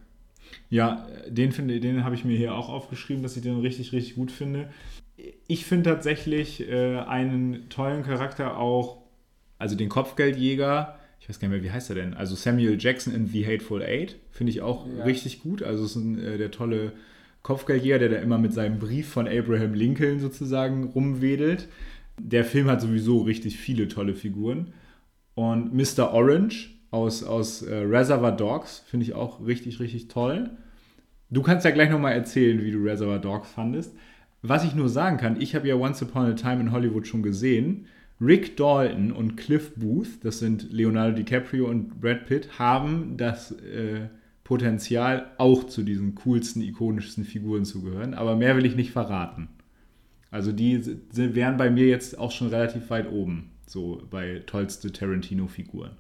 Ja, den finde, den habe ich mir hier auch aufgeschrieben, dass ich den richtig, richtig gut finde. Ich finde tatsächlich äh, einen tollen Charakter auch, also den Kopfgeldjäger, ich weiß gar nicht mehr, wie heißt er denn? Also Samuel Jackson in The Hateful Eight, finde ich auch Ja. richtig gut. Also es ist ein, äh, der tolle Kopfgeldjäger, der da immer mit seinem Brief von Abraham Lincoln sozusagen rumwedelt. Der Film hat sowieso richtig viele tolle Figuren. Und Mr. Orange aus, aus äh, Reservoir Dogs finde ich auch richtig, richtig toll. Du kannst ja gleich nochmal erzählen, wie du Reservoir Dogs fandest. Was ich nur sagen kann, ich habe ja Once Upon a Time in Hollywood schon gesehen. Rick Dalton und Cliff Booth, das sind Leonardo DiCaprio und Brad Pitt, haben das äh, Potenzial, auch zu diesen coolsten, ikonischsten Figuren zu gehören. Aber mehr will ich nicht verraten. Also die sind, wären bei mir jetzt auch schon relativ weit oben, so bei tollste Tarantino-Figuren.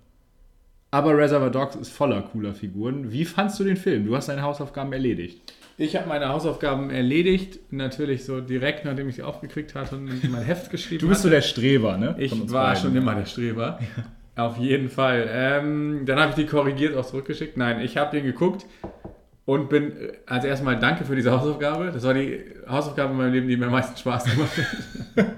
Aber Reservoir Dogs ist voller cooler Figuren. Wie fandst du den Film? Du hast deine Hausaufgaben erledigt. Ich habe meine Hausaufgaben erledigt, natürlich so direkt, nachdem ich sie aufgekriegt hatte und in mein Heft geschrieben Du bist so hatte. der Streber, ne? Ich war beiden. schon immer der Streber. Auf jeden Fall. Ähm, dann habe ich die korrigiert, auch zurückgeschickt. Nein, ich habe den geguckt und bin, äh, also erstmal danke für diese Hausaufgabe. Das war die Hausaufgabe in meinem Leben, die mir am meisten Spaß gemacht hat.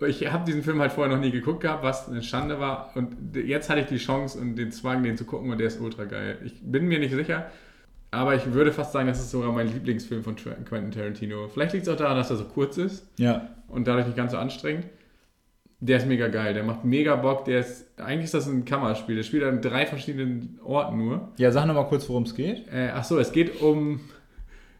ich habe diesen Film halt vorher noch nie geguckt gehabt, was eine Schande war. Und jetzt hatte ich die Chance und den Zwang, den zu gucken und der ist ultra geil. Ich bin mir nicht sicher, aber ich würde fast sagen, das ist sogar mein Lieblingsfilm von Quentin Tarantino. Vielleicht liegt es auch daran, dass er so kurz ist Ja, und dadurch nicht ganz so anstrengend. Der ist mega geil, der macht mega Bock, der ist, eigentlich ist das ein Kammerspiel, der spielt an drei verschiedenen Orten nur. ja sag nochmal kurz, worum es geht. Äh, ach so, es geht um,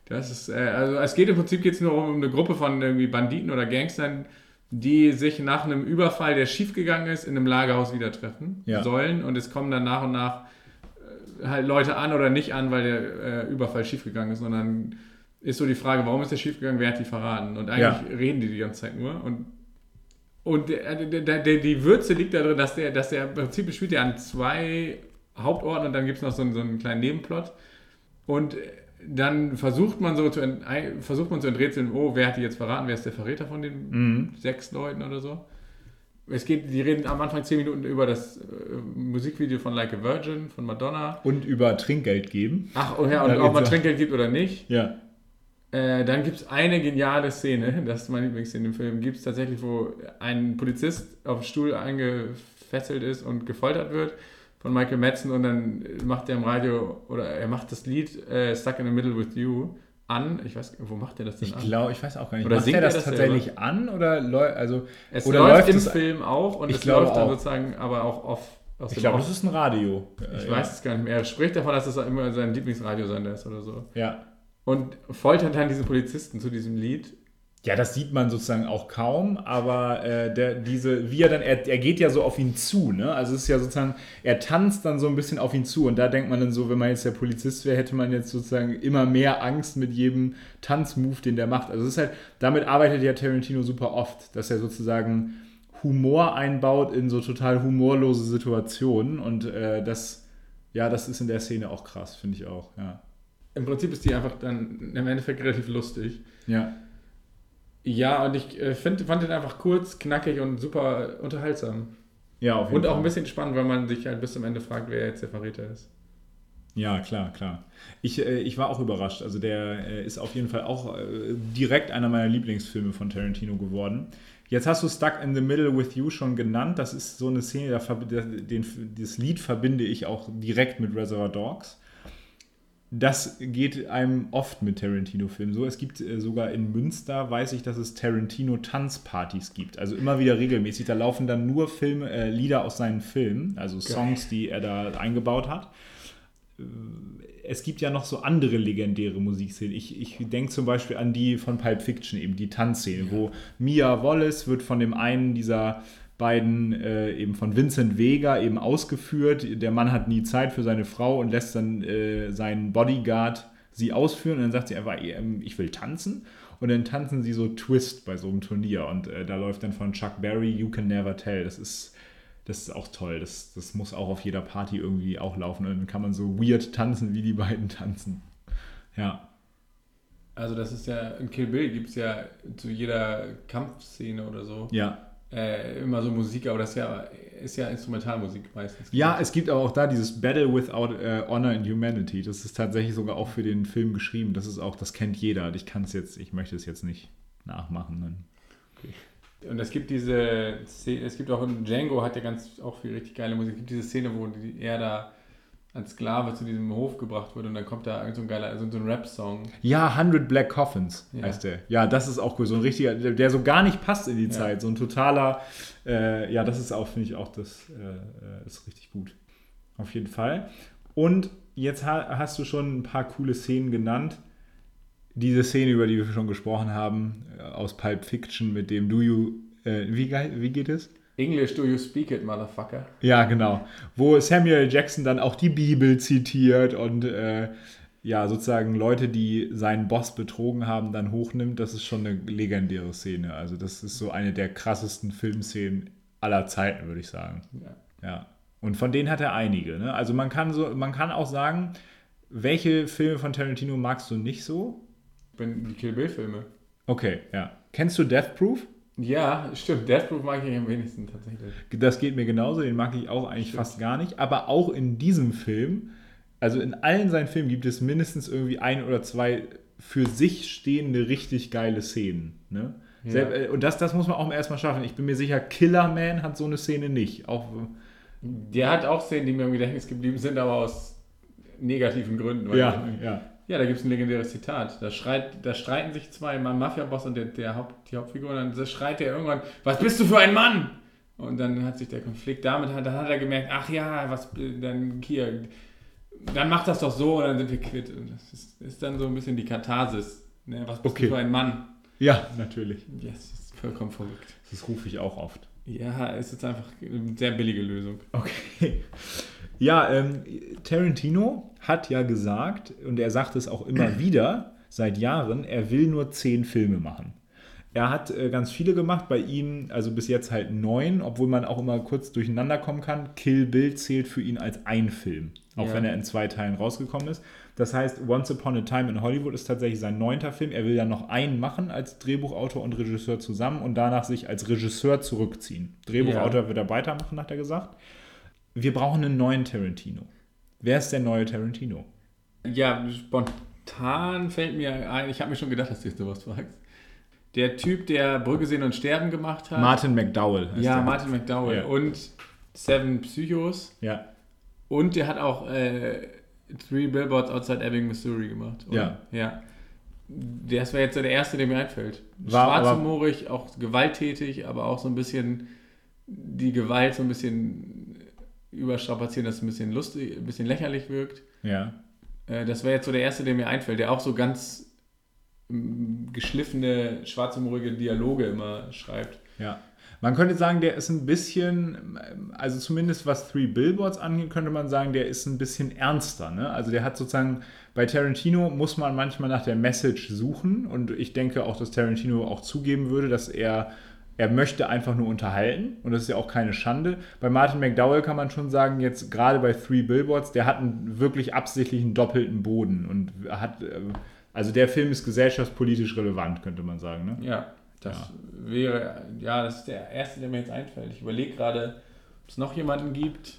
das ist, äh, also es geht im Prinzip geht's nur um eine Gruppe von irgendwie Banditen oder Gangstern, die sich nach einem Überfall, der schiefgegangen ist, in einem Lagerhaus wieder treffen Ja. sollen und es kommen dann nach und nach äh, halt Leute an oder nicht an, weil der äh, Überfall schiefgegangen ist, sondern ist so die Frage, warum ist der schiefgegangen, wer hat die verraten? Und eigentlich Ja. reden die die ganze Zeit nur und und der, der, der, der, die Würze liegt darin, dass der, dass der im Prinzip spielt ja an zwei Hauptorten und dann gibt es noch so einen, so einen kleinen Nebenplot. Und dann versucht man so zu, versucht man zu enträtseln, oh, wer hat die jetzt verraten, wer ist der Verräter von den Mhm. sechs Leuten oder so. Es geht, die reden am Anfang zehn Minuten über das äh, Musikvideo von Like a Virgin von Madonna. Und über Trinkgeld geben. Ach, oh ja, und ob man. Trinkgeld gibt oder nicht. Ja. Äh, dann gibt es eine geniale Szene, das ist meine Lieblingsszene im Film, gibt es tatsächlich, wo ein Polizist auf dem Stuhl eingefesselt ist und gefoltert wird von Michael Madsen und dann macht er im Radio, oder er macht das Lied äh, Stuck in the Middle with You an. Ich weiß, wo macht er das denn Ich an? glaube, ich weiß auch gar nicht. Oder Macht singt er das, das tatsächlich an oder läu- also Es oder läuft, läuft im Film auch und Ich es glaube läuft dann auch. sozusagen aber auch off, Ich glaube, das ist ein Radio. Ich Äh, weiß es gar nicht mehr. Er spricht davon, dass es immer sein Lieblingsradiosender ist oder so. Ja. Und foltert dann diese Polizisten zu diesem Lied. Ja, das sieht man sozusagen auch kaum, aber äh, der, diese, wie er dann, er, er geht ja so auf ihn zu, ne? Also es ist ja sozusagen, er tanzt dann so ein bisschen auf ihn zu und da denkt man dann so, wenn man jetzt der Polizist wäre, hätte man jetzt sozusagen immer mehr Angst mit jedem Tanzmove, den der macht. Also es ist halt, damit arbeitet ja Tarantino super oft, dass er sozusagen Humor einbaut in so total humorlose Situationen und äh, das, ja, das ist in der Szene auch krass, finde ich auch, ja. Im Prinzip ist die einfach dann im Endeffekt relativ lustig. Ja. Ja, und ich äh, find, fand den einfach kurz, knackig und super unterhaltsam. Ja, auf jeden Und auch Fall. ein bisschen spannend, weil man sich halt bis zum Ende fragt, wer jetzt der Verräter ist. Ja, klar, klar. Ich, äh, ich war auch überrascht. Also der äh, ist auf jeden Fall auch äh, direkt einer meiner Lieblingsfilme von Tarantino geworden. Jetzt hast du Stuck in the Middle with You schon genannt. Das ist so eine Szene, da- den, das Lied verbinde ich auch direkt mit Reservoir Dogs. Das geht einem oft mit Tarantino-Filmen so. Es gibt äh, sogar in Münster, weiß ich, dass es Tarantino-Tanzpartys gibt. Also immer wieder regelmäßig. Da laufen dann nur Filme, äh, Lieder aus seinen Filmen, also Songs, die er da eingebaut hat es gibt ja noch so andere legendäre Musikszenen. Ich, ich denke zum Beispiel an die von Pulp Fiction, eben die Tanzszene, wo Mia Wallace wird von dem einen dieser beiden, äh, eben von Vincent Vega, eben ausgeführt. Der Mann hat nie Zeit für seine Frau und lässt dann äh, seinen Bodyguard sie ausführen und dann sagt sie einfach, ähm, ich will tanzen. Und dann tanzen sie so Twist bei so einem Turnier und äh, da läuft dann von Chuck Berry You Can Never Tell. Das ist das ist auch toll. Das, das muss auch auf jeder Party irgendwie auch laufen. Und dann kann man so weird tanzen, wie die beiden tanzen. Ja. Also das ist ja, in Kill Bill gibt es ja zu jeder Kampfszene oder so Ja. Äh, immer so Musik, aber das ist ja, ist ja Instrumentalmusik meistens. Ja, es gibt aber auch da dieses Battle Without äh, Honor and Humanity. Das ist tatsächlich sogar auch für den Film geschrieben. Das ist auch, das kennt jeder. Ich kann es jetzt, ich möchte es jetzt nicht nachmachen. Dann. Und es gibt diese Szene, es gibt auch in Django hat ja ganz auch viel richtig geile Musik. Es gibt diese Szene, wo er da als Sklave zu diesem Hof gebracht wird und dann kommt da so ein geiler, so, so ein Rap-Song. Ja, 100 Black Coffins Ja. heißt der. Ja, das ist auch cool. So ein richtiger, der, so gar nicht passt in die Zeit. So ein totaler, äh, ja, das ist auch, finde ich auch, das äh, ist richtig gut. Auf jeden Fall. Und jetzt ha hast du schon ein paar coole Szenen genannt. Diese Szene, über die wir schon gesprochen haben, äh, aus Pulp Fiction mit dem Do You, äh, wie, wie geht es? English, do you speak it, motherfucker? Ja, genau. Wo Samuel Jackson dann auch die Bibel zitiert und äh, ja, sozusagen Leute, die seinen Boss betrogen haben, dann hochnimmt. Das ist schon eine legendäre Szene. Also, das ist so eine der krassesten Filmszenen aller Zeiten, würde ich sagen. Ja. Ja. Und von denen hat er einige. Ne? Also, man kann, so, man kann auch sagen, welche Filme von Tarantino magst du nicht so? Ich bin die Kill Bill-Filme. Okay, ja. Kennst du Death Proof? Ja, stimmt. Death Proof mag ich am wenigsten tatsächlich. Das geht mir genauso, den mag ich auch eigentlich fast gar nicht. Aber auch in diesem Film, also in allen seinen Filmen gibt es mindestens irgendwie ein oder zwei für sich stehende richtig geile Szenen. Ne? Ja. Äh, Und das, das muss man auch erstmal schaffen. Ich bin mir sicher, Killer Man hat so eine Szene nicht. Auch, Der hat auch Szenen, die mir im Gedächtnis geblieben sind, aber aus negativen Gründen. ja, ja. Ja, da gibt es ein legendäres Zitat. Da, schreit, da streiten sich zwei, mein Mafia-Boss und der, der Haupt, die Hauptfigur, und dann schreit er irgendwann, was bist du für ein Mann? Und dann hat sich der Konflikt damit, dann hat er gemerkt, ach ja, was, dann hier, dann mach das doch so und dann sind wir quitt. Und das ist, ist dann so ein bisschen die Katharsis. Ne? Was bist Okay. du für ein Mann? Ja, natürlich. Das ist vollkommen verrückt. Das rufe ich auch oft. Ja, es ist einfach eine sehr billige Lösung. Okay. Ja, ähm, Tarantino hat ja gesagt, und er sagt es auch immer wieder seit Jahren, er will nur zehn Filme machen. Er hat äh, ganz viele gemacht, bei ihm, also bis jetzt halt neun, obwohl man auch immer kurz durcheinander kommen kann. Kill Bill zählt für ihn als ein Film, auch Ja. wenn er in zwei Teilen rausgekommen ist. Das heißt, Once Upon a Time in Hollywood ist tatsächlich sein neunter Film. Er will dann noch einen machen als Drehbuchautor und Regisseur zusammen und danach sich als Regisseur zurückziehen. Drehbuchautor wird er weitermachen, hat er gesagt. Wir brauchen einen neuen Tarantino. Wer ist der neue Tarantino? Ja, spontan fällt mir ein, ich habe mir schon gedacht, dass du sowas fragst. Der Typ, der Brücke sehen und sterben gemacht hat. Martin McDowell. Ja, der. Martin McDowell. Ja. Und Seven Psychos. Ja, Und der hat auch äh, Three Billboards Outside Ebbing, Missouri gemacht. oder? Ja. Das wäre jetzt so der erste, der mir einfällt. War Schwarzhumorig, auch gewalttätig, aber auch so ein bisschen die Gewalt so ein bisschen überstrapazieren, dass es ein bisschen lustig, ein bisschen lächerlich wirkt. ja. Äh, das wäre jetzt so der erste, der mir einfällt, der auch so ganz m, geschliffene, schwarzhumorige Dialoge immer schreibt. Ja. Man könnte sagen, der ist ein bisschen, also zumindest was Three Billboards angeht, könnte man sagen, der ist ein bisschen ernster. Ne? Also der hat sozusagen, bei Tarantino muss man manchmal nach der Message suchen und ich denke auch, dass Tarantino auch zugeben würde, dass er, er möchte einfach nur unterhalten und das ist ja auch keine Schande. Bei Martin McDowell kann man schon sagen, jetzt gerade bei Three Billboards, der hat einen wirklich absichtlichen doppelten Boden und hat, äh, also der Film ist gesellschaftspolitisch relevant, könnte man sagen. Ne? Ja, das wäre, ja, das ist der erste, der mir jetzt einfällt. Ich überlege gerade, ob es noch jemanden gibt,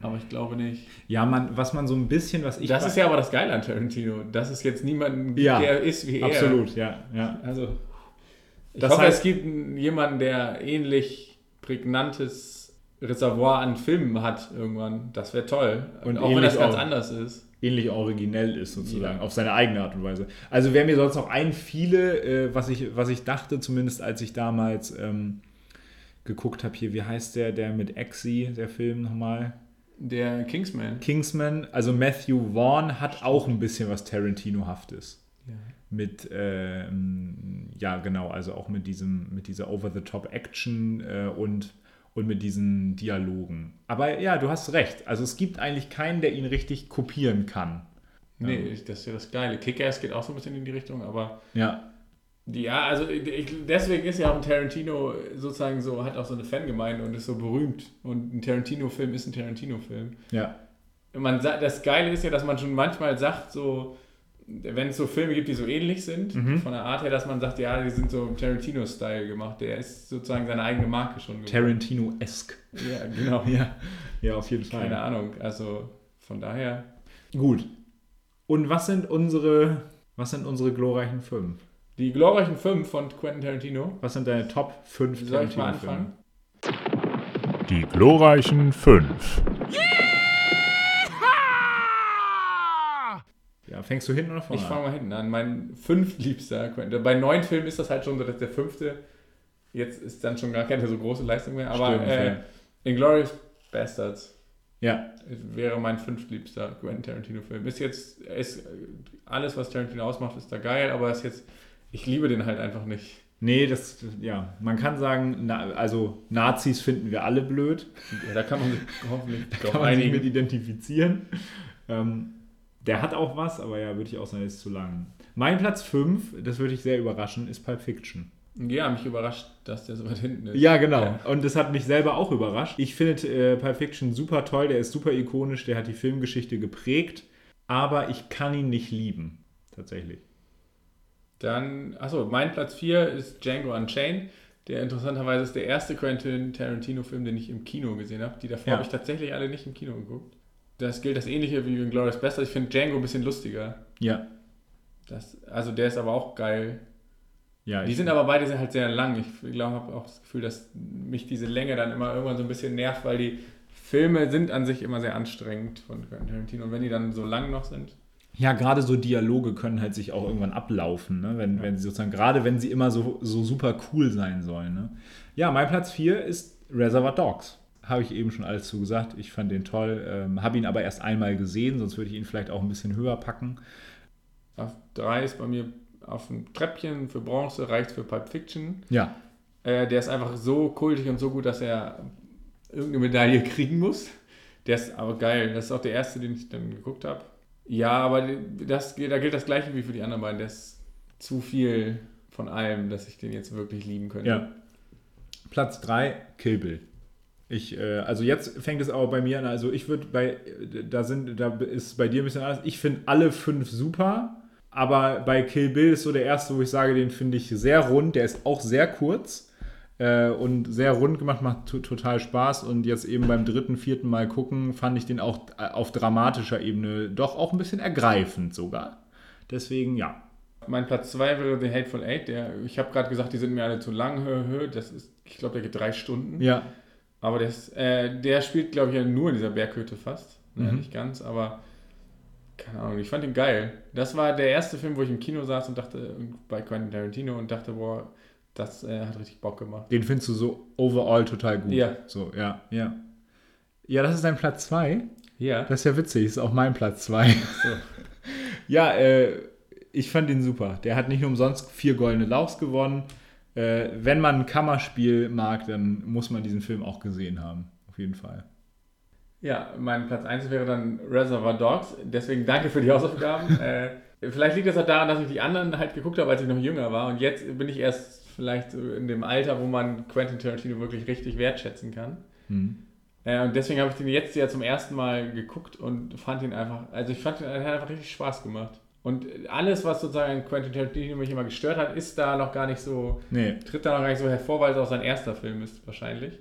aber ich glaube nicht. Ja, man, was man so ein bisschen, was ich. Das ist ja aber das Geile an Tarantino, dass es jetzt niemanden gibt, Ja, der ist wie er. Absolut, ja, ja. Also, ich Das hoffe, heißt- es gibt jemanden, der ähnlich prägnantes Reservoir an Filmen hat irgendwann. Das wäre toll. Und auch wenn das ganz auch. anders ist. Ähnlich originell ist sozusagen, Ja. auf seine eigene Art und Weise. Also wer mir sonst noch einfiele, äh, was, ich, was ich dachte, zumindest als ich damals ähm, geguckt habe, hier, wie heißt der, der mit Exy, der Film nochmal? Der Kingsman. Kingsman, also Matthew Vaughn hat auch ein bisschen was Tarantino-haftes. Mit, ähm, ja genau, also auch mit diesem, mit dieser Over-the-Top-Action äh, und, und mit diesen Dialogen. Aber ja, du hast recht. Also es gibt eigentlich keinen, der ihn richtig kopieren kann. Nee, ich- das ist ja das Geile. Kick-Ass geht auch so ein bisschen in die Richtung, aber Ja, ja, also ich, deswegen ist ja auch ein Tarantino sozusagen so, hat auch so eine Fangemeinde und ist so berühmt. Und ein Tarantino-Film ist ein Tarantino-Film. ja, man das Geile ist ja, dass man schon manchmal sagt, so, wenn es so Filme gibt, die so ähnlich sind, Mhm. von der Art her, dass man sagt, ja, die sind so im Tarantino-Style gemacht. Der ist sozusagen seine eigene Marke schon. Tarantino-esque. Ja, genau. Ja, ja, auf jeden Fall. Keine Ahnung. Also von daher. Gut. Und was sind unsere, was sind unsere glorreichen fünf? Die glorreichen fünf von Quentin Tarantino. Was sind deine Top 5 Soll ich mal anfangen? Die glorreichen fünf. Ja, fängst du hinten oder vorne Ich fange mal hinten an. Mein fünftliebster Quentin. Bei neun Filmen ist das halt schon so, dass der fünfte jetzt ist dann schon gar keine so große Leistung mehr. Aber Stimmt, äh, ja. Inglourious Bastards. Ja, wäre mein fünftliebster Quentin Tarantino-Film. Ist jetzt, ist, alles, was Tarantino ausmacht, ist da geil, aber ist jetzt, ich liebe den halt einfach nicht. nee, das, ja, man kann sagen, na, also Nazis finden wir alle blöd. Ja, da kann man sich hoffentlich Kann drauf man sich mit einigen. identifizieren. Ähm, der hat auch was, aber ja, würde ich auch sagen, ist zu lang. Mein Platz 5, das würde ich sehr überraschen, ist Pulp Fiction. Ja, mich überrascht, dass der so weit hinten ist. Ja, genau. Ja. Und das hat mich selber auch überrascht. Ich finde äh, Pulp Fiction super toll, der ist super ikonisch, der hat die Filmgeschichte geprägt, aber ich kann ihn nicht lieben, tatsächlich. Dann, achso, mein Platz 4 ist Django Unchained. Der interessanterweise ist der erste Quentin Tarantino-Film, den ich im Kino gesehen habe. Die davor Ja. habe ich tatsächlich alle nicht im Kino geguckt. Das gilt das ähnliche wie in Glorious Bastards. Ich finde Django ein bisschen lustiger. Ja. Das, also der ist aber auch geil. ja Die sind aber beide sehr- halt sehr lang. Ich glaube, habe auch das Gefühl, dass mich diese Länge dann immer irgendwann so ein bisschen nervt, weil die Filme sind an sich immer sehr anstrengend von Quentin Tarantino. Und wenn die dann so lang noch sind. Ja, gerade so Dialoge können halt sich auch irgendwann ablaufen, ne? wenn, wenn sie sozusagen, gerade wenn sie immer so, so super cool sein sollen. Ne? Ja, mein Platz 4 ist Reservoir Dogs. Habe ich eben schon alles zugesagt. Ich fand den toll, ähm, habe ihn aber erst einmal gesehen, sonst würde ich ihn vielleicht auch ein bisschen höher packen. Auf drei ist bei mir auf dem Treppchen für Bronze, reicht für Pulp Fiction. Ja, Äh, der ist einfach so kultig und so gut, dass er irgendeine Medaille kriegen muss. Der ist aber geil. Das ist auch der erste, den ich dann geguckt habe. Ja, aber das, da gilt das gleiche wie für die anderen beiden. Der ist zu viel von allem, dass ich den jetzt wirklich lieben könnte. ja. Platz 3, Kill Bill. Ich, äh, also jetzt fängt es aber bei mir an, also ich würde bei, da sind, da ist bei dir ein bisschen anders. Ich finde alle fünf super, aber bei Kill Bill ist so der erste, wo ich sage, den finde ich sehr rund. Der ist auch sehr kurz äh, und sehr rund gemacht, macht to- total Spaß. Und jetzt eben beim dritten, vierten Mal gucken, fand ich den auch äh, auf dramatischer Ebene doch auch ein bisschen ergreifend sogar. Deswegen ja. Mein Platz 2 wäre The Hateful Eight. Der, ich habe gerade gesagt, die sind mir alle zu lang. Das ist, ich glaube, der geht drei Stunden. Ja. Aber das, äh, der spielt, glaube ich, ja nur in dieser Berghütte fast. Ja, Mhm. nicht ganz, aber keine Ahnung, ich fand ihn geil. Das war der erste Film, wo ich im Kino saß und dachte, bei Quentin Tarantino und dachte, boah, das äh, hat richtig Bock gemacht. Den findest du so overall total gut. Ja. So, ja, ja. Ja, das ist dein Platz 2. Ja. Das ist ja witzig, ist auch mein Platz 2. So. Ja, äh, Ich fand ihn super. Der hat nicht nur umsonst vier goldene Lauchs gewonnen. Äh, wenn man ein Kammerspiel mag, dann muss man diesen Film auch gesehen haben. Auf jeden Fall. Ja, mein Platz 1 wäre dann Reservoir Dogs. Deswegen danke für die Hausaufgaben. äh, vielleicht liegt das auch daran, dass ich die anderen halt geguckt habe, als ich noch jünger war. Und jetzt bin ich erst vielleicht in dem Alter, wo man Quentin Tarantino wirklich richtig wertschätzen kann. Mhm. Äh, und deswegen habe ich den jetzt ja zum ersten Mal geguckt und fand ihn einfach, also ich fand, er hat einfach richtig Spaß gemacht. Und alles, was sozusagen Quentin Tarantino mich immer gestört hat, ist da noch gar nicht so, Nee. tritt da noch gar nicht so hervor, weil es auch sein erster Film ist, wahrscheinlich.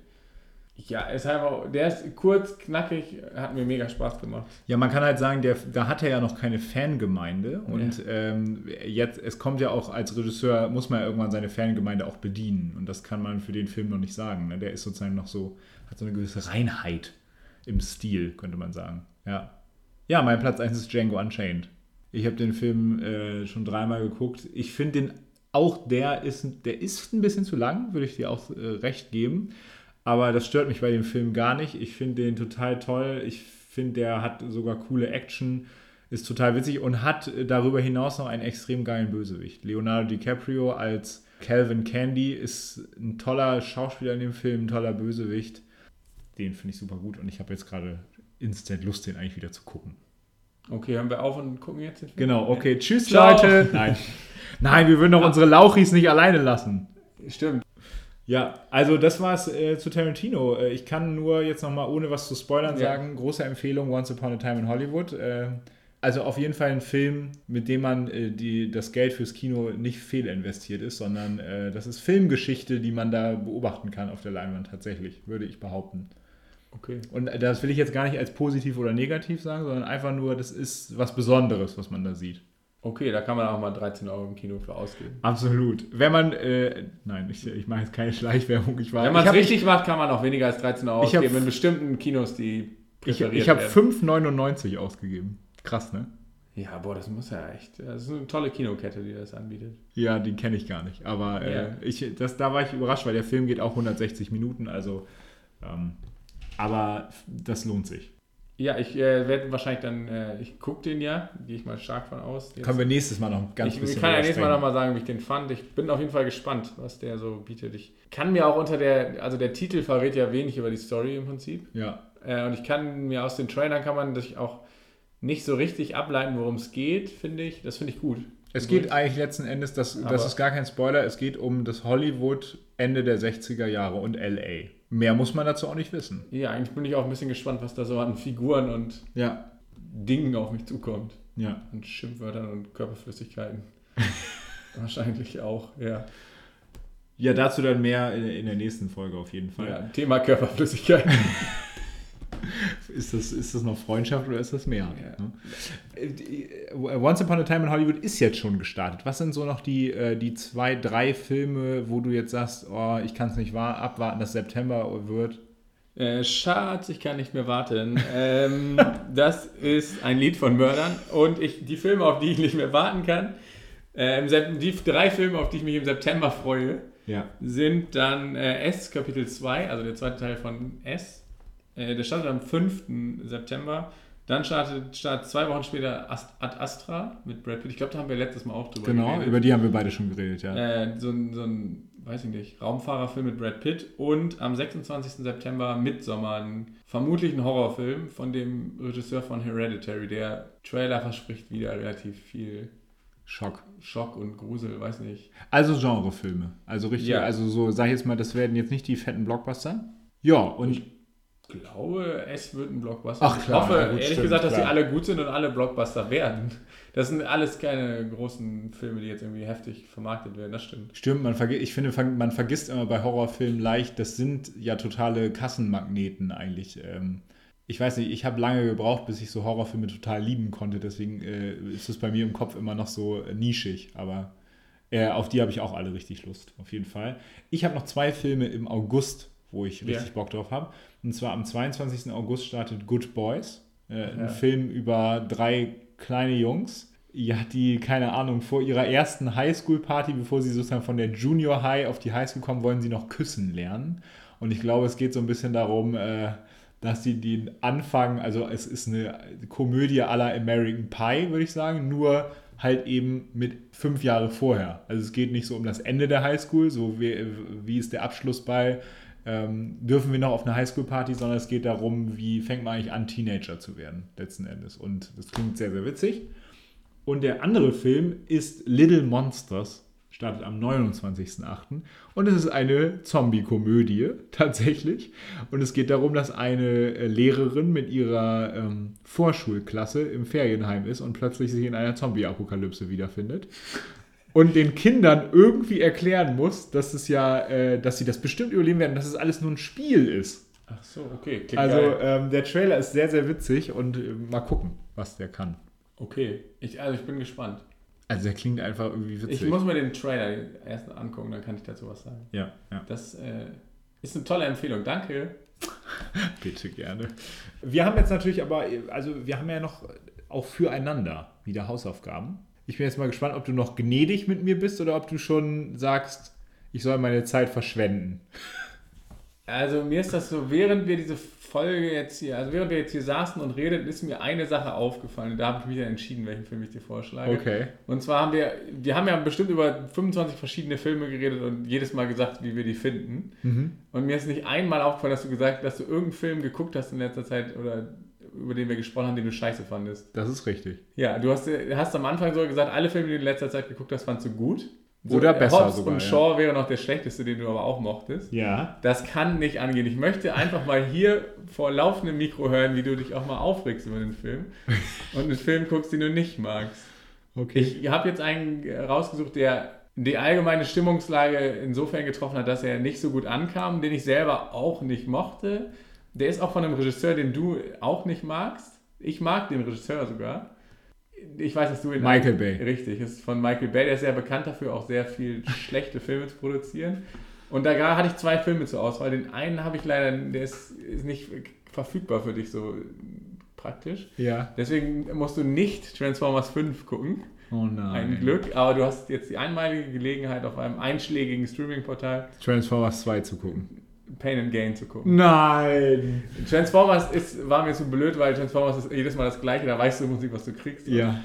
Ja, ist einfach, der ist kurz, knackig, hat mir mega Spaß gemacht. Ja, man kann halt sagen, der, da hat er ja noch keine Fangemeinde und ähm, jetzt, es kommt ja auch als Regisseur, muss man ja irgendwann seine Fangemeinde auch bedienen und das kann man für den Film noch nicht sagen. Ne? Der ist sozusagen noch so, hat so eine gewisse Reinheit im Stil, könnte man sagen. Ja, ja mein Platz 1 ist Django Unchained. Ich habe den Film äh, schon dreimal geguckt. Ich finde den, auch der ist, der ist ein bisschen zu lang, würde ich dir auch äh, recht geben. Aber das stört mich bei dem Film gar nicht. Ich finde den total toll. Ich finde, der hat sogar coole Action, ist total witzig und hat darüber hinaus noch einen extrem geilen Bösewicht. Leonardo DiCaprio als Calvin Candy ist ein toller Schauspieler in dem Film, ein toller Bösewicht. Den finde ich super gut und ich habe jetzt gerade instant Lust, den eigentlich wieder zu gucken. Okay, hören wir auf und gucken jetzt den Film? Genau, okay, tschüss Ciao. Leute. Nein. Nein, wir würden doch unsere Lauchis nicht alleine lassen. Stimmt. Ja, also das war's äh, zu Tarantino. Äh, ich kann nur jetzt nochmal, ohne was zu spoilern, Ja. sagen, große Empfehlung, Once Upon a Time in Hollywood. Äh, also auf jeden Fall ein Film, mit dem man äh, die, das Geld fürs Kino nicht fehlinvestiert ist, sondern äh, das ist Filmgeschichte, die man da beobachten kann auf der Leinwand tatsächlich, würde ich behaupten. Okay. Und das will ich jetzt gar nicht als positiv oder negativ sagen, sondern einfach nur, das ist was Besonderes, was man da sieht. Okay, da kann man auch mal 13 Euro im Kino für ausgeben. Absolut. Wenn man, äh, nein, ich, ich mache jetzt keine Schleichwerbung. Ich war, Wenn man ich es richtig macht, kann man auch weniger als 13 Euro Ich ausgeben in bestimmten Kinos, die Ich, präferiert ich habe werden. 5,99 ausgegeben. Krass, ne? Ja, boah, das muss ja echt. Das ist eine tolle Kinokette, die das anbietet. Ja, die kenne ich gar nicht. Aber äh, Ja. ich, das, da war ich überrascht, weil der Film geht auch 160 Minuten. Also, ähm, aber das lohnt sich. Ja, ich äh, werde wahrscheinlich dann, äh, ich gucke den ja, gehe ich mal stark von aus. Jetzt- Können wir nächstes Mal noch ganz ich, bisschen ich kann ja nächstes Mal nochmal sagen, wie ich den fand. Ich bin auf jeden Fall gespannt, was der so bietet. Ich kann mir auch unter der, also der Titel verrät ja wenig über die Story im Prinzip. Ja, Äh, und ich kann mir aus den Trailern kann man sich auch nicht so richtig ableiten, worum es geht, finde ich. Das finde ich gut. es geht eigentlich letzten Endes, das, Aber- das ist gar kein Spoiler, es geht um das Hollywood Ende der 60er Jahre und L.A. Mehr muss man dazu auch nicht wissen. Ja, eigentlich bin ich auch ein bisschen gespannt, was da so an Figuren und Ja, Dingen auf mich zukommt. ja. An Schimpfwörtern und Körperflüssigkeiten. Wahrscheinlich auch, ja. Ja, dazu dann mehr in, in der nächsten Folge auf jeden Fall. ja. Thema Körperflüssigkeiten. Ist, das, ist das noch Freundschaft oder ist das mehr? Ja. Ne? Äh, äh, Once Upon a Time in Hollywood ist jetzt schon gestartet. Was sind so noch die, äh, die zwei, drei Filme, wo du jetzt sagst, oh, ich kann es nicht wahr, abwarten, dass September wird? Äh, Schatz, ich kann nicht mehr warten. Ähm, das ist ein Lied von Mördern und ich, die Filme, auf die ich nicht mehr warten kann, äh, die drei Filme, auf die ich mich im September freue, Ja. sind dann äh, S Kapitel 2, also der zweite Teil von S. Äh, der startet am 5. September. Dann startet, startet zwei Wochen später Ast Ad Astra mit Brad Pitt. Ich glaube, da haben wir letztes Mal auch drüber Genau, geredet. über die haben wir beide schon geredet, ja. Äh, so, ein, so ein, weiß ich nicht, Raumfahrerfilm mit Brad Pitt und am 26. September Midsommar, ein, vermutlich ein Horrorfilm von dem Regisseur von Hereditary. Der Trailer verspricht wieder relativ viel Schock. Schock und Grusel, weiß nicht. Also Genrefilme. Also richtig, Ja. also so, sag ich jetzt mal, das werden jetzt nicht die fetten Blockbuster. Ja, und Ich glaube, es wird ein Blockbuster. Ach, ich klar, hoffe, ja gut, ehrlich stimmt, gesagt, dass sie klar. alle gut sind und alle Blockbuster werden. Das sind alles keine großen Filme, die jetzt irgendwie heftig vermarktet werden, das stimmt. Stimmt, man ich finde, man vergisst immer bei Horrorfilmen leicht, das sind ja totale Kassenmagneten eigentlich. Ähm, ich weiß nicht, ich habe lange gebraucht, bis ich so Horrorfilme total lieben konnte, deswegen äh, ist es bei mir im Kopf immer noch so äh, nischig, aber äh, auf die habe ich auch alle richtig Lust, auf jeden Fall. Ich habe noch zwei Filme im August, wo ich richtig Ja. Bock drauf habe. Und zwar am 22. August startet Good Boys, äh, ein Ja. Film über drei kleine Jungs, ja, die, keine Ahnung, vor ihrer ersten Highschool-Party, bevor sie sozusagen von der Junior High auf die Highschool kommen, wollen sie noch küssen lernen. Und ich glaube, es geht so ein bisschen darum, äh, dass sie den Anfang, also es ist eine Komödie la American Pie, würde ich sagen, nur halt eben mit fünf Jahre vorher. Also es geht nicht so um das Ende der Highschool, so wie, wie ist der Abschluss bei, ähm, dürfen wir noch auf eine Highschool-Party, sondern es geht darum, wie fängt man eigentlich an, Teenager zu werden, letzten Endes. Und das klingt sehr, sehr witzig. Und der andere Film ist Little Monsters, startet am 29.08. Und es ist eine Zombie-Komödie, tatsächlich. Und es geht darum, dass eine äh, Lehrerin mit ihrer ähm, Vorschulklasse im Ferienheim ist und plötzlich sich in einer Zombie-Apokalypse wiederfindet. Und den Kindern irgendwie erklären muss, dass es ja, äh, dass sie das bestimmt überleben werden, dass es alles nur ein Spiel ist. Ach so, okay. Klingt Also ähm, der Trailer ist sehr, sehr witzig und äh, mal gucken, was der kann. Okay. Ich, also ich bin gespannt. Also der klingt einfach irgendwie witzig. Ich muss mir den Trailer erst angucken, dann kann ich dazu was sagen. ja, ja. Das äh, ist eine tolle Empfehlung. Danke. Bitte gerne. Wir haben jetzt natürlich aber, also wir haben ja noch auch füreinander wieder Hausaufgaben. Ich bin jetzt mal gespannt, ob du noch gnädig mit mir bist oder ob du schon sagst, ich soll meine Zeit verschwenden. Also mir ist das so, während wir diese Folge jetzt hier, also während wir jetzt hier saßen und redeten, ist mir eine Sache aufgefallen. Da habe ich mich dann entschieden, welchen Film ich dir vorschlage. Okay. Und zwar haben wir, wir haben ja bestimmt über 25 verschiedene Filme geredet und jedes Mal gesagt, wie wir die finden. Mhm. Und mir ist nicht einmal aufgefallen, dass du gesagt hast, dass du irgendeinen Film geguckt hast in letzter Zeit oder über den wir gesprochen haben, den du scheiße fandest. Das ist richtig. Ja, du hast, hast am Anfang sogar gesagt, alle Filme, die du in letzter Zeit geguckt hast, fandst du gut. Oder besser Hobbs sogar, und ja. Shaw wäre noch der schlechteste, den du aber auch mochtest. Ja. Das kann nicht angehen. Ich möchte einfach mal hier vor laufendem Mikro hören, wie du dich auch mal aufregst über den Film und einen Film guckst, den du nicht magst. Okay. Ich habe jetzt einen rausgesucht, der die allgemeine Stimmungslage insofern getroffen hat, dass er nicht so gut ankam, den ich selber auch nicht mochte. Der ist auch von einem Regisseur, den du auch nicht magst. Ich mag den Regisseur sogar. Ich weiß, dass du ihn Michael Bay. Richtig, ist von Michael Bay. Der ist sehr bekannt dafür, auch sehr viel schlechte Filme zu produzieren. Und da hatte ich zwei Filme zur Auswahl. Den einen habe ich leider, der ist, ist nicht verfügbar für dich so praktisch. ja. Deswegen musst du nicht Transformers 5 gucken. Oh nein. Ein Glück, aber du hast jetzt die einmalige Gelegenheit, auf einem einschlägigen Streaming-Portal Transformers 2 zu gucken. Pain and Gain zu gucken. Nein. Transformers ist, war mir zu blöd, weil Transformers ist jedes Mal das gleiche, da weißt du im Prinzip, was du kriegst. Ja.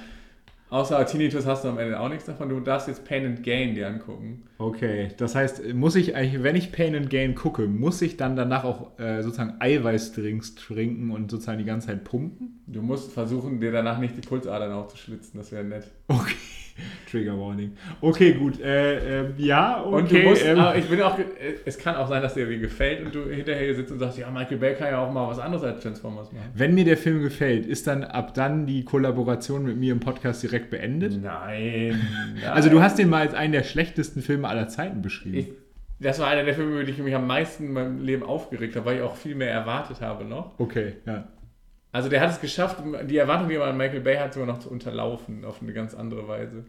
Außer Tinnitus hast du am Ende auch nichts davon. Du darfst jetzt Pain and Gain dir angucken. Okay, das heißt, muss ich eigentlich, wenn ich Pain and Gain gucke, muss ich dann danach auch äh, sozusagen Eiweißdrinks trinken und sozusagen die ganze Zeit pumpen? Du musst versuchen, dir danach nicht die Pulsadern aufzuschlitzen, das wäre nett. Okay. Trigger Warning. Okay, gut. Äh, ähm, ja, okay. Und du musst, ähm, aber ich bin auch, äh, es kann auch sein, dass dir wie gefällt und du hinterher hier sitzt und sagst, ja, Michael Bay kann ja auch mal was anderes als Transformers machen. wenn mir der Film gefällt, ist dann ab dann die Kollaboration mit mir im Podcast direkt beendet? Nein. Also du hast den mal als einen der schlechtesten Filme aller Zeiten beschrieben. Ich, das war einer der Filme, über die ich mich am meisten in meinem Leben aufgeregt habe, weil ich auch viel mehr erwartet habe noch. okay, ja. Also der hat es geschafft, die Erwartung, die man an Michael Bay hat, sogar noch zu unterlaufen, auf eine ganz andere Weise.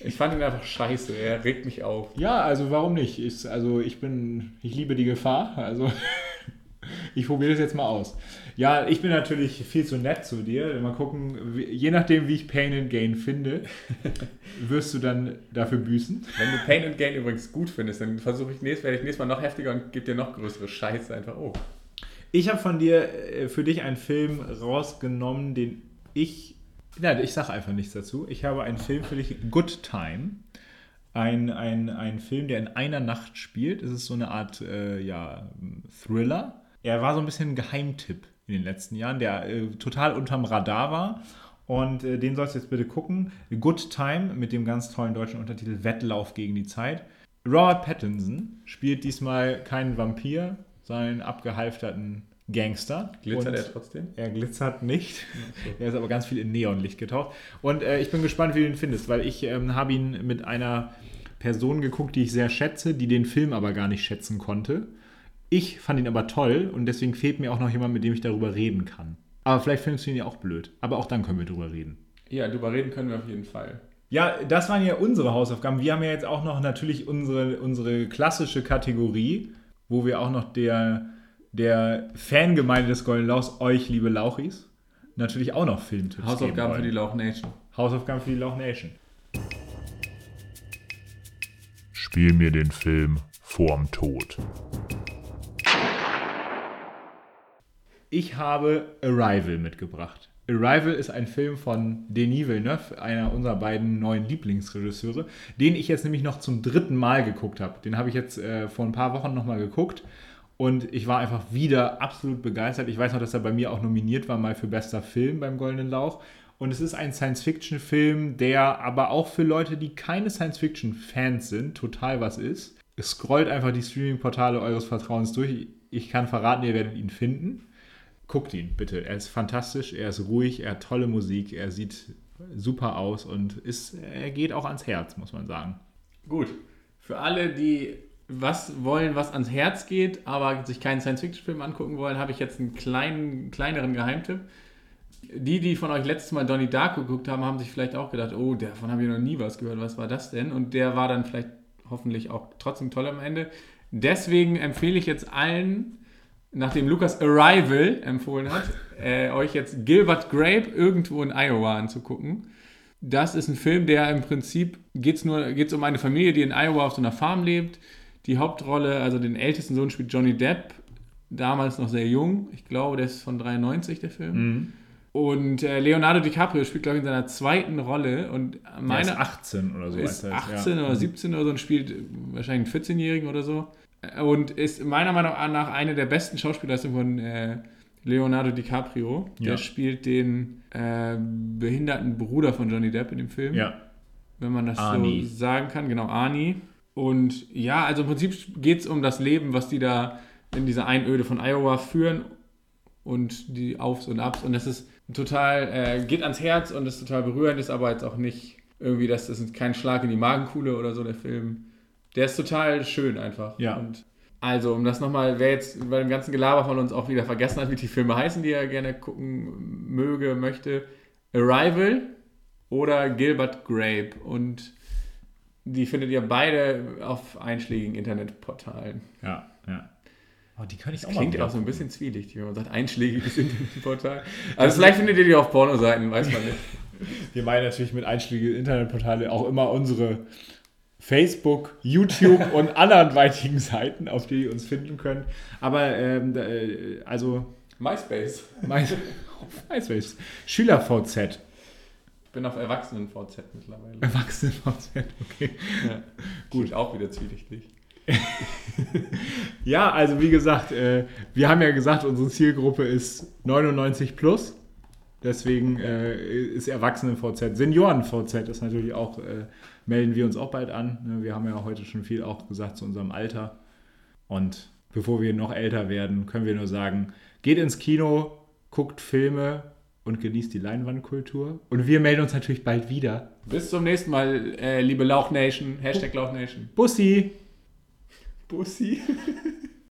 Ich fand ihn einfach scheiße, er regt mich auf. Ja, also warum nicht? Ist, also ich bin, ich liebe die Gefahr. Also ich probiere das jetzt mal aus. Ja, ich bin natürlich viel zu nett zu dir. Mal gucken, je nachdem, wie ich Pain and Gain finde, wirst du dann dafür büßen. Wenn du Pain and Gain übrigens gut findest, dann versuche ich nächstes, werde ich nächstes Mal noch heftiger und gebe dir noch größere Scheiße einfach. Oh. Ich habe von dir äh, für dich einen Film rausgenommen, den ich. Ja, ich sage einfach nichts dazu. Ich habe einen Film für dich, Good Time. Ein, ein, ein Film, der in einer Nacht spielt. Es ist so eine Art äh, ja, Thriller. Er war so ein bisschen ein Geheimtipp in den letzten Jahren, der äh, total unterm Radar war. Und äh, den sollst du jetzt bitte gucken. Good Time mit dem ganz tollen deutschen Untertitel Wettlauf gegen die Zeit. Robert Pattinson spielt diesmal keinen Vampir, sondern einen abgehalfterten Gangster. Glitzert er trotzdem? er glitzert nicht. Er ist aber ganz viel in Neonlicht getaucht. Und äh, ich bin gespannt, wie du ihn findest, weil ich ähm, habe ihn mit einer Person geguckt, die ich sehr schätze, die den Film aber gar nicht schätzen konnte. Ich fand ihn aber toll und deswegen fehlt mir auch noch jemand, mit dem ich darüber reden kann. Aber vielleicht findest du ihn ja auch blöd. Aber auch dann können wir drüber reden. Ja, drüber reden können wir auf jeden Fall. Ja, das waren ja unsere Hausaufgaben. Wir haben ja jetzt auch noch natürlich unsere, unsere klassische Kategorie, wo wir auch noch der, der Fangemeinde des Golden Lauchs, euch, liebe Lauchis, natürlich auch noch Filmtipps Hausaufgaben geben für die. Lauch Nation. Hausaufgaben für die Lauch Nation. Spiel mir den Film Vorm Tod. Ich habe Arrival mitgebracht. Arrival ist ein Film von Denis Villeneuve, einer unserer beiden neuen Lieblingsregisseure, den ich jetzt nämlich noch zum dritten Mal geguckt habe. Den habe ich jetzt äh, vor ein paar Wochen nochmal geguckt und ich war einfach wieder absolut begeistert. Ich weiß noch, dass er bei mir auch nominiert war mal für bester Film beim Goldenen Lauch. Und es ist ein Science-Fiction-Film, der aber auch für Leute, die keine Science-Fiction-Fans sind, total was ist. Scrollt einfach die Streaming-Portale eures Vertrauens durch. Ich kann verraten, ihr werdet ihn finden. Guckt ihn bitte. Er ist fantastisch, er ist ruhig, er hat tolle Musik, er sieht super aus und ist, er geht auch ans Herz, muss man sagen. Gut. Für alle, die was wollen, was ans Herz geht, aber sich keinen Science-Fiction-Film angucken wollen, habe ich jetzt einen kleinen, kleineren Geheimtipp. Die, die von euch letztes Mal Donnie Darko geguckt haben, haben sich vielleicht auch gedacht, oh, davon habe ich noch nie was gehört, was war das denn? Und der war dann vielleicht hoffentlich auch trotzdem toll am Ende. Deswegen empfehle ich jetzt allen, nachdem Lukas Arrival empfohlen hat, äh, euch jetzt Gilbert Grape irgendwo in Iowa anzugucken. Das ist ein Film, der im Prinzip geht es um eine Familie, die in Iowa auf so einer Farm lebt. Die Hauptrolle, also den ältesten Sohn spielt Johnny Depp, damals noch sehr jung. Ich glaube, der ist von 93, der Film. Mhm. Und äh, Leonardo DiCaprio spielt, glaube ich, in seiner zweiten Rolle. Und meine er ist 18 oder so. ist als er 18 ja. oder 17 oder so und spielt wahrscheinlich einen 14-Jährigen oder so. Und ist meiner Meinung nach eine der besten Schauspielleistungen von äh, Leonardo DiCaprio. Der Ja. spielt den äh, behinderten Bruder von Johnny Depp in dem Film. Ja, Wenn man das Arnie. so sagen kann. Genau, Arnie. Und ja, also im Prinzip geht es um das Leben, was die da in dieser Einöde von Iowa führen und die Aufs und Abs. Und das ist total, äh, geht ans Herz und ist total berührend, ist aber jetzt auch nicht irgendwie, das ist kein Schlag in die Magenkuhle oder so, der Film. Der ist total schön einfach. Ja. Und also, um das nochmal, wer jetzt bei dem ganzen Gelaber von uns auch wieder vergessen hat, wie die Filme heißen, die er gerne gucken möge, möchte, Arrival oder Gilbert Grape. Und die findet ihr beide auf einschlägigen Internetportalen. ja, ja. Oh, die kann ich auch Klingt auch so ein bisschen zwielichtig, wenn man sagt, einschlägiges Internetportal. Also vielleicht findet ihr die auf Pornoseiten, weiß man nicht. Wir meinen natürlich mit einschlägigen Internetportale auch immer unsere Facebook, YouTube und anderweitigen Seiten, auf die ihr uns finden könnt. Aber ähm, äh, also MySpace. mein, MySpace, SchülerVZ, Ich bin auf Erwachsenen-VZ mittlerweile. ErwachsenenVZ, okay. Ja. Gut, auch wieder zwielichtig. Ja, also wie gesagt, äh, wir haben ja gesagt, unsere Zielgruppe ist 99 plus. Deswegen äh, ist Erwachsenen-VZ. Senioren-VZ ist natürlich auch, äh, melden wir uns auch bald an. Ne, Wir haben ja heute schon viel auch gesagt zu unserem Alter. Und bevor wir noch älter werden, können wir nur sagen, geht ins Kino, guckt Filme und genießt die Leinwandkultur. Und wir melden uns natürlich bald wieder. Bis zum nächsten Mal, äh, liebe Lauch Nation. Hashtag Lauch Nation. Bussi! Bussi.